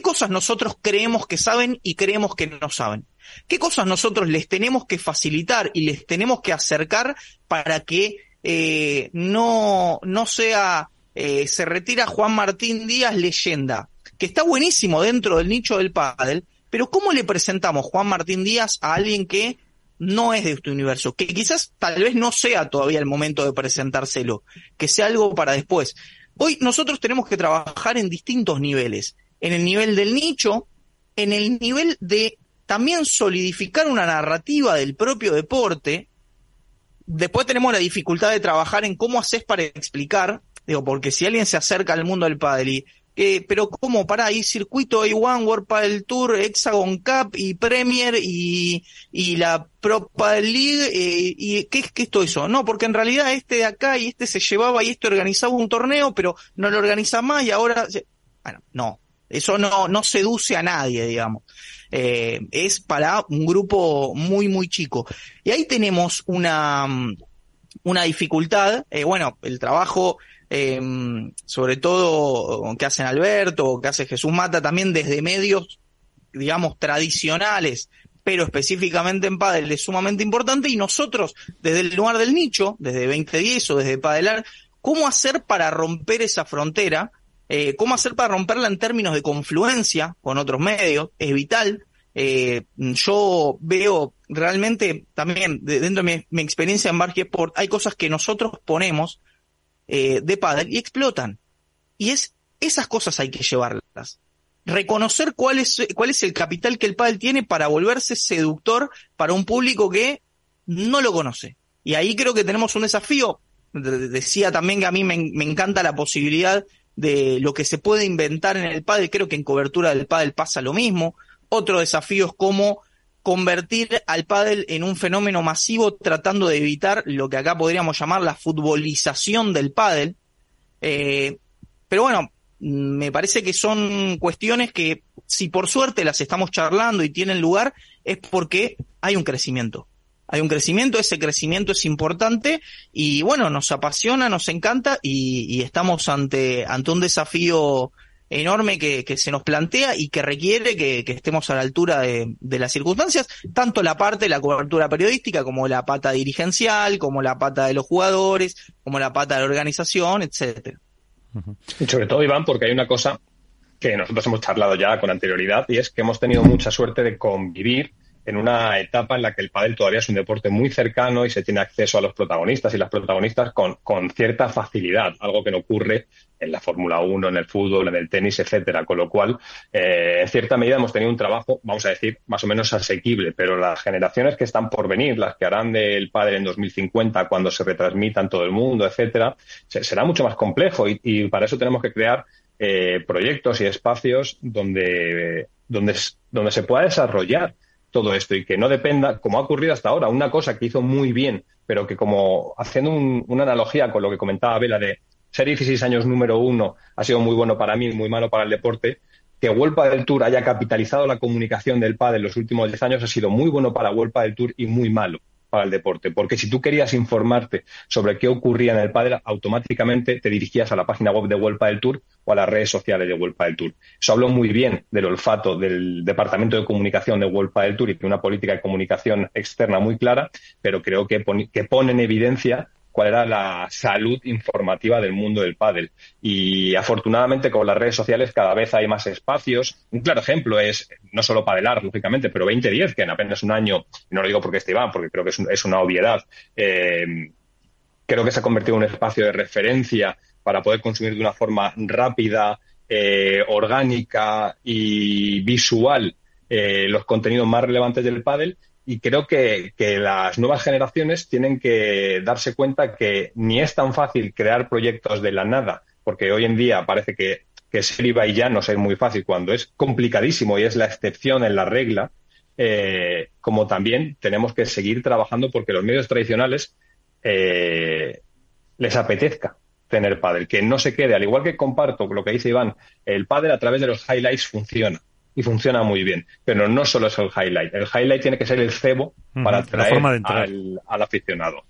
cosas nosotros creemos que saben y creemos que no saben? ¿Qué cosas nosotros les tenemos que facilitar y les tenemos que acercar para que eh, no, no sea, se retira Juan Martín Díaz leyenda, que está buenísimo dentro del nicho del pádel, pero ¿cómo le presentamos Juan Martín Díaz a alguien que no es de este universo? Que quizás tal vez no sea todavía el momento de presentárselo, que sea algo para después. Hoy nosotros tenemos que trabajar en distintos niveles, en el nivel del nicho, en el nivel de también solidificar una narrativa del propio deporte, Después tenemos la dificultad de trabajar en cómo haces para explicar, digo, porque si alguien se acerca al mundo del pádel y eh, pero cómo para ahí circuito A1 World Padel Tour, Hexagon Cup y Premier y, y la Pro Padel League eh, y qué es que esto eso, no, porque en realidad este de acá y este se llevaba y este organizaba un torneo, pero no lo organiza más y ahora bueno, no, eso no no seduce a nadie, digamos. Eh, es para un grupo muy, muy chico. Y ahí tenemos una, una dificultad, bueno, el trabajo, eh, sobre todo que hacen Alberto, que hace Jesús Mata, también desde medios, digamos, tradicionales, pero específicamente en Padel es sumamente importante y nosotros, desde el lugar del nicho, desde 2010 o desde Padelar, ¿cómo hacer para romper esa frontera? Eh, cómo hacer para romperla en términos de confluencia con otros medios, es vital. Eh, yo veo realmente también dentro de mi, experiencia en Barque Sport, hay cosas que nosotros ponemos eh, de pádel y explotan. Y es esas cosas hay que llevarlas. Reconocer cuál es, cuál es el capital que el pádel tiene para volverse seductor para un público que no lo conoce. Y ahí creo que tenemos un desafío. Decía también que a mí me, me encanta la posibilidad de lo que se puede inventar en el pádel, creo que en cobertura del pádel pasa lo mismo. Otro desafío es cómo convertir al pádel en un fenómeno masivo tratando de evitar lo que acá podríamos llamar la futbolización del pádel. Eh, pero bueno, me parece que son cuestiones que si por suerte las estamos charlando y tienen lugar es porque hay un crecimiento hay un crecimiento, ese crecimiento es importante y bueno, nos apasiona, nos encanta y, estamos ante, ante un desafío enorme que, se nos plantea y que requiere que, estemos a la altura de, las circunstancias, tanto la parte de la cobertura periodística como la pata dirigencial, como la pata de los jugadores, como la pata de la organización, etcétera. Y sobre todo, Iván, porque hay una cosa que nosotros hemos charlado ya con anterioridad y es que hemos tenido mucha suerte de convivir en una etapa en la que el pádel todavía es un deporte muy cercano y se tiene acceso a los protagonistas y las protagonistas con, con cierta facilidad, algo que no ocurre en la Fórmula 1, en el fútbol, en el tenis, etcétera. Con lo cual, eh, en cierta medida hemos tenido un trabajo, vamos a decir, más o menos asequible, pero las generaciones que están por venir, las que harán del pádel en 2050 cuando se retransmitan todo el mundo, etcétera, será mucho más complejo y, y para eso tenemos que crear eh, proyectos y espacios donde, donde, donde se pueda desarrollar todo esto y que no dependa, como ha ocurrido hasta ahora, una cosa que hizo muy bien, pero que como haciendo una analogía con lo que comentaba Vela de ser 16 años número uno ha sido muy bueno para mí, muy malo para el deporte, que Huelpa del Tour haya capitalizado la comunicación del PAD en los últimos 10 años ha sido muy bueno para Huelpa del Tour y muy malo para el deporte. Porque si tú querías informarte sobre qué ocurría en el pádel, automáticamente te dirigías a la página web de Huelpa del Tour o a las redes sociales de Huelpa del Tour. Eso habló muy bien del olfato del Departamento de Comunicación de Huelpa del Tour y de una política de comunicación externa muy clara, pero creo que, que pone en evidencia cuál era la salud informativa del mundo del pádel. Y afortunadamente con las redes sociales cada vez hay más espacios. Un claro ejemplo es, no solo padelar, lógicamente, pero 2010, que en apenas un año, no lo digo porque esté Iván, porque creo que es, una obviedad, eh, creo que se ha convertido en un espacio de referencia para poder consumir de una forma rápida, eh, orgánica y visual eh, los contenidos más relevantes del pádel y creo que, las nuevas generaciones tienen que darse cuenta que ni es tan fácil crear proyectos de la nada, porque hoy en día parece que, que ser no es muy fácil cuando es complicadísimo y es la excepción en la regla, eh, como también tenemos que seguir trabajando porque los medios tradicionales eh, les apetezca tener pádel, que no se quede, al igual que comparto lo que dice Iván, el pádel a través de los highlights funciona y funciona muy bien, pero no solo es el highlight, el highlight tiene que ser el cebo para atraer al, al, aficionado.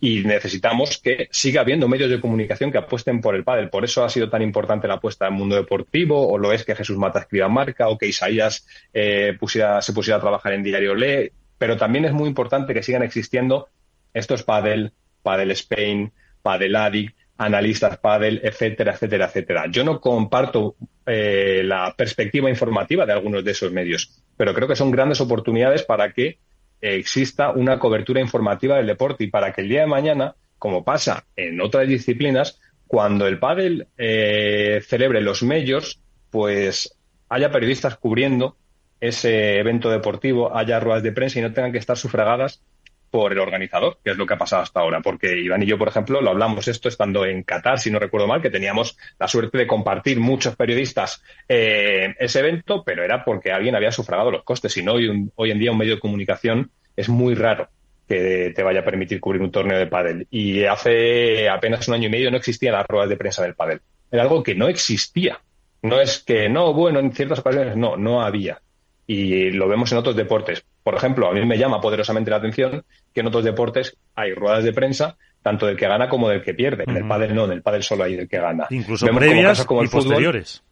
Y necesitamos que siga habiendo medios de comunicación que apuesten por el pádel. Por eso ha sido tan importante la apuesta en mundo deportivo, o lo es que Jesús Mata escriba marca, o que Isaías eh, pusiera, se pusiera a trabajar en Diario Le, pero también es muy importante que sigan existiendo estos pádel, pádel Spain, pádel Addict, analistas pádel, etcétera, etcétera, etcétera. Yo no comparto eh, la perspectiva informativa de algunos de esos medios, pero creo que son grandes oportunidades para que exista una cobertura informativa del deporte y para que el día de mañana, como pasa en otras disciplinas, cuando el pádel eh, celebre los medios, pues haya periodistas cubriendo ese evento deportivo, haya ruedas de prensa y no tengan que estar sufragadas por el organizador, que es lo que ha pasado hasta ahora. Porque Iván y yo, por ejemplo, lo hablamos esto estando en Qatar, si no recuerdo mal, que teníamos la suerte de compartir muchos periodistas eh, ese evento, pero era porque alguien había sufragado los costes. Y no, hoy, hoy en día un medio de comunicación es muy raro que te vaya a permitir cubrir un torneo de pádel. Y hace apenas un año y medio no existían las ruedas de prensa del pádel. Era algo que no existía. No es que no, bueno, en ciertas ocasiones no, no había. Y lo vemos en otros deportes. Por ejemplo, a mí me llama poderosamente la atención que en otros deportes hay ruedas de prensa tanto del que gana como del que pierde. En el pádel no, en el pádel solo hay del que gana. Incluso previas como y posteriores.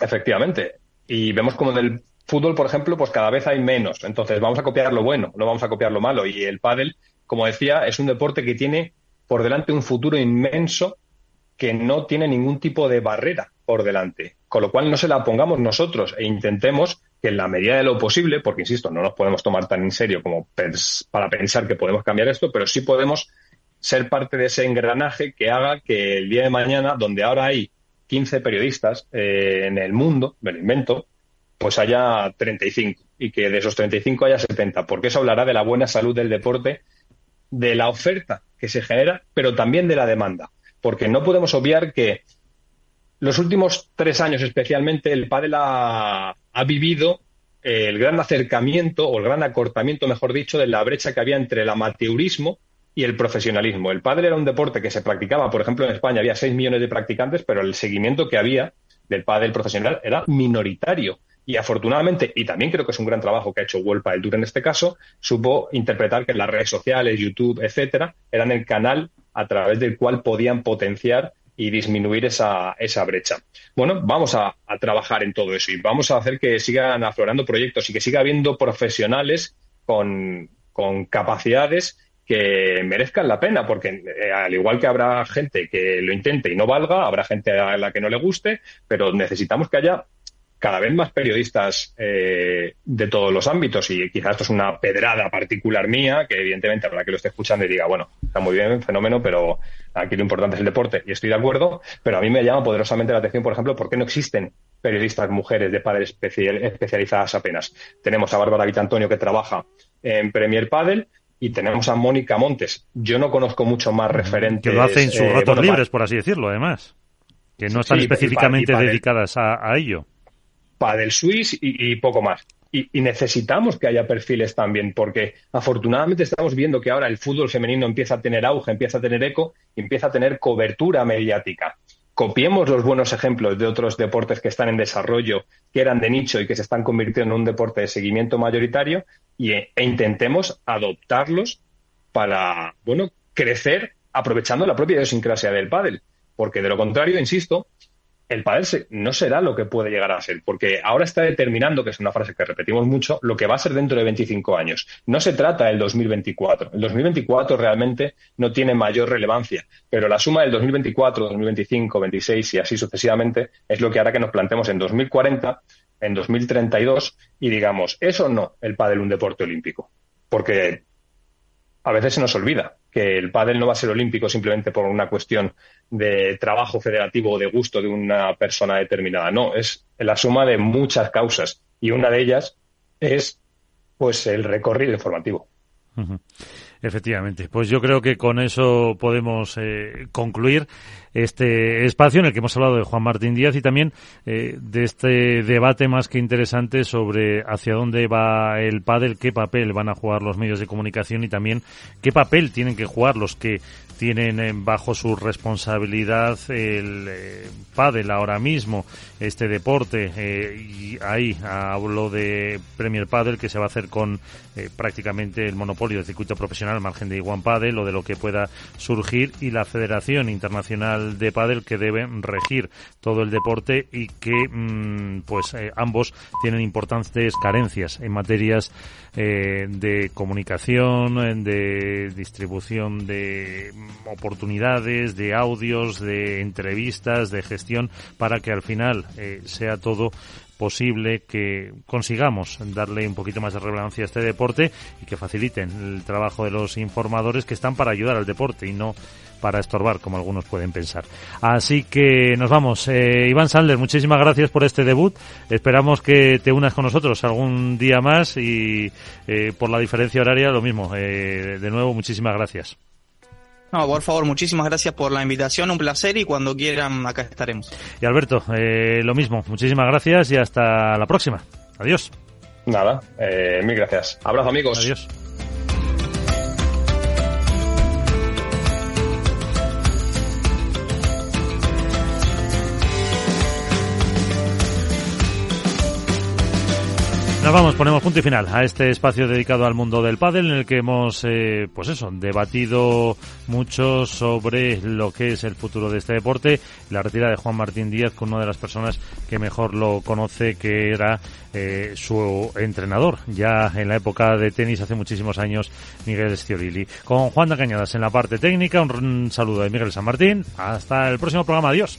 Efectivamente. Y vemos como en el fútbol, por ejemplo, pues cada vez hay menos. Entonces vamos a copiar lo bueno, no vamos a copiar lo malo. Y el pádel, como decía, es un deporte que tiene por delante un futuro inmenso que no tiene ningún tipo de barrera por delante. Con lo cual no se la pongamos nosotros e intentemos que en la medida de lo posible, porque insisto, no nos podemos tomar tan en serio como para pensar que podemos cambiar esto, pero sí podemos ser parte de ese engranaje que haga que el día de mañana, donde ahora hay 15 periodistas eh, en el mundo, me lo invento, pues haya 35 y que de esos 35 haya 70, porque eso hablará de la buena salud del deporte, de la oferta que se genera, pero también de la demanda, porque no podemos obviar que los últimos tres años especialmente el pádel ha, vivido el gran acercamiento o el gran acortamiento, mejor dicho, de la brecha que había entre el amateurismo y el profesionalismo. El pádel era un deporte que se practicaba, por ejemplo, en España había 6 millones de practicantes, pero el seguimiento que había del pádel profesional era minoritario. Y afortunadamente, y también creo que es un gran trabajo que ha hecho World Padel Tour en este caso, supo interpretar que las redes sociales, YouTube, etcétera, eran el canal a través del cual podían potenciar y disminuir esa, esa brecha. Bueno, vamos a, trabajar en todo eso y vamos a hacer que sigan aflorando proyectos y que siga habiendo profesionales con, con capacidades que merezcan la pena, porque eh, al igual que habrá gente que lo intente y no valga, habrá gente a la que no le guste, pero necesitamos que haya cada vez más periodistas eh, de todos los ámbitos y quizás esto es una pedrada particular mía que evidentemente habrá que lo esté escuchando y diga, bueno, está muy bien, fenómeno, pero aquí lo importante es el deporte y estoy de acuerdo, pero a mí me llama poderosamente la atención, por ejemplo, por qué no existen periodistas mujeres de padres especializadas apenas. Tenemos a Bárbara Vitantonio que trabaja en Premier Padel y tenemos a Mónica Montes. Yo no conozco mucho más referentes. Que lo hacen sus eh, ratos libres, por así decirlo, además. Que no están específicamente dedicadas a ello del Swiss y, poco más. Y, necesitamos que haya perfiles también, porque afortunadamente estamos viendo que ahora el fútbol femenino empieza a tener auge, empieza a tener eco, empieza a tener cobertura mediática. Copiemos los buenos ejemplos de otros deportes que están en desarrollo, que eran de nicho y que se están convirtiendo en un deporte de seguimiento mayoritario y, e intentemos adoptarlos para, bueno, crecer aprovechando la propia idiosincrasia del pádel. Porque de lo contrario, insisto, el pádel no será lo que puede llegar a ser, porque ahora está determinando, que es una frase que repetimos mucho, lo que va a ser dentro de 25 años. No se trata del 2024. El 2024 realmente no tiene mayor relevancia, pero la suma del 2024, 2025, 26 y así sucesivamente es lo que hará que nos plantemos en 2040, en 2032 y digamos, eso no, el pádel un deporte olímpico, porque a veces se nos olvida que el pádel no va a ser olímpico simplemente por una cuestión de trabajo federativo o de gusto de una persona determinada. No, es la suma de muchas causas y una de ellas es pues el recorrido informativo. Efectivamente, pues yo creo que con eso podemos eh, concluir este espacio en el que hemos hablado de Juan Martín Díaz y también eh, de este debate más que interesante sobre hacia dónde va el pádel, qué papel van a jugar los medios de comunicación y también qué papel tienen que jugar los que tienen bajo su responsabilidad el eh, pádel ahora mismo, este deporte. y ahí hablo de Premier Padel que se va a hacer con prácticamente el monopolio del circuito profesional, al margen de Iguan Padel o de lo que pueda surgir y la Federación Internacional de Padel que debe regir todo el deporte y que mm, pues ambos tienen importantes carencias en materias eh, de comunicación, de distribución de oportunidades, de audios, de entrevistas, de gestión, para que al final eh, sea todo posible que consigamos darle un poquito más de relevancia a este deporte y que faciliten el trabajo de los informadores que están para ayudar al deporte y no para estorbar, como algunos pueden pensar. Así que nos vamos. Eh, Iván Sandler, muchísimas gracias por este debut. Esperamos que te unas con nosotros algún día más y eh, por la diferencia horaria lo mismo. Eh, de nuevo, muchísimas gracias. No, por favor, muchísimas gracias por la invitación, un placer y cuando quieran acá estaremos. Y Alberto, eh, lo mismo, muchísimas gracias y hasta la próxima. Adiós. Nada, eh, mil gracias. Abrazo amigos. Adiós. Nos vamos, ponemos punto y final a este espacio dedicado al mundo del pádel en el que hemos, eh, pues eso, debatido mucho sobre lo que es el futuro de este deporte, la retirada de Juan Martín Díaz con una de las personas que mejor lo conoce, que era eh, su entrenador, ya en la época de tenis hace muchísimos años, Miguel Stiorilli. Con Juan de Cañadas en la parte técnica, un saludo de Miguel San Martín. Hasta el próximo programa. Adiós.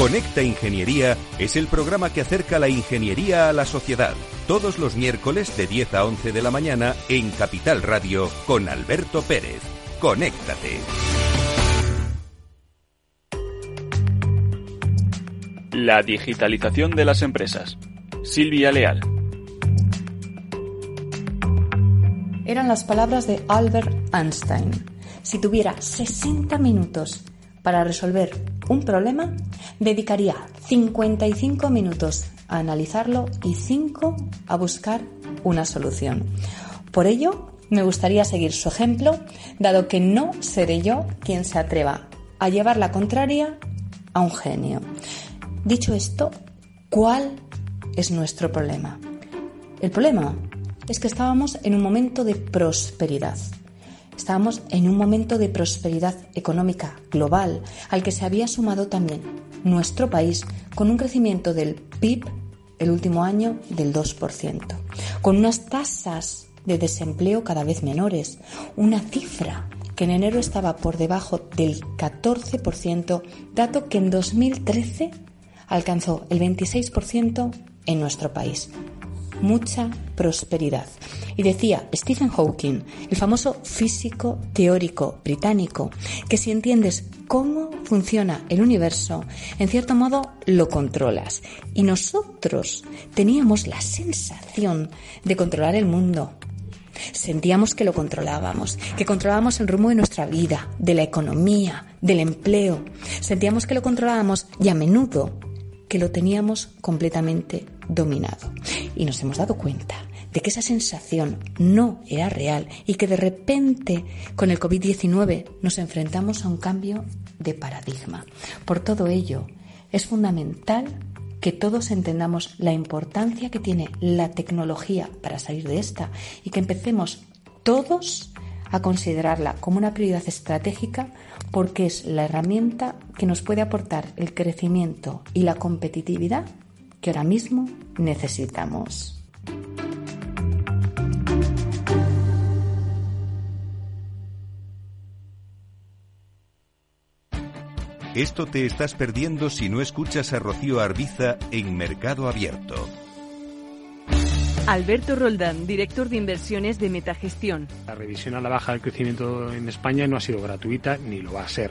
Conecta Ingeniería es el programa que acerca la ingeniería a la sociedad. Todos los miércoles de 10 a 11 de la mañana en Capital Radio con Alberto Pérez. Conéctate. La digitalización de las empresas. Silvia Leal. Eran las palabras de Albert Einstein. Si tuviera 60 minutos para resolver un problema, dedicaría 55 minutos a analizarlo y 5 a buscar una solución. Por ello, me gustaría seguir su ejemplo, dado que no seré yo quien se atreva a llevar la contraria a un genio. Dicho esto, ¿cuál es nuestro problema? El problema es que estábamos en un momento de prosperidad. Estábamos en un momento de prosperidad económica global al que se había sumado también nuestro país con un crecimiento del PIB el último año del 2%, con unas tasas de desempleo cada vez menores, una cifra que en enero estaba por debajo del 14%, dato que en 2013 alcanzó el 26% en nuestro país mucha prosperidad. Y decía Stephen Hawking, el famoso físico teórico británico, que si entiendes cómo funciona el universo, en cierto modo lo controlas. Y nosotros teníamos la sensación de controlar el mundo. Sentíamos que lo controlábamos, que controlábamos el rumbo de nuestra vida, de la economía, del empleo. Sentíamos que lo controlábamos y a menudo que lo teníamos completamente dominado. Y nos hemos dado cuenta de que esa sensación no era real y que de repente con el COVID-19 nos enfrentamos a un cambio de paradigma. Por todo ello, es fundamental que todos entendamos la importancia que tiene la tecnología para salir de esta y que empecemos todos a considerarla como una prioridad estratégica porque es la herramienta que nos puede aportar el crecimiento y la competitividad que ahora mismo necesitamos. Esto te estás perdiendo si no escuchas a Rocío Arbiza en Mercado Abierto. Alberto Roldán, director de inversiones de Metagestión. La revisión a la baja del crecimiento en España no ha sido gratuita ni lo va a ser.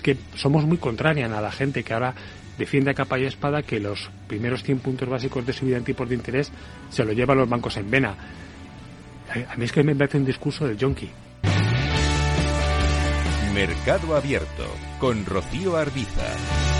Es que somos muy contrarian a la gente que ahora defiende a capa y espada que los primeros 100 puntos básicos de subida en tipos de interés se lo llevan los bancos en vena. A mí es que me parece un discurso del yonki. Mercado Abierto con Rocío Arbiza.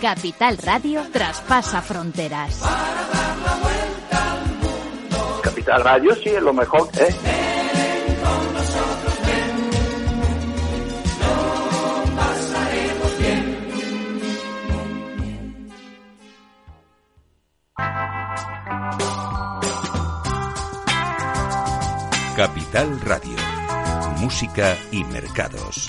Capital Radio traspasa fronteras. Para dar la vuelta al mundo. Capital Radio sí es lo mejor, ¿eh? Ven con nosotros, ven. Lo pasaremos bien. Capital Radio. Música y mercados.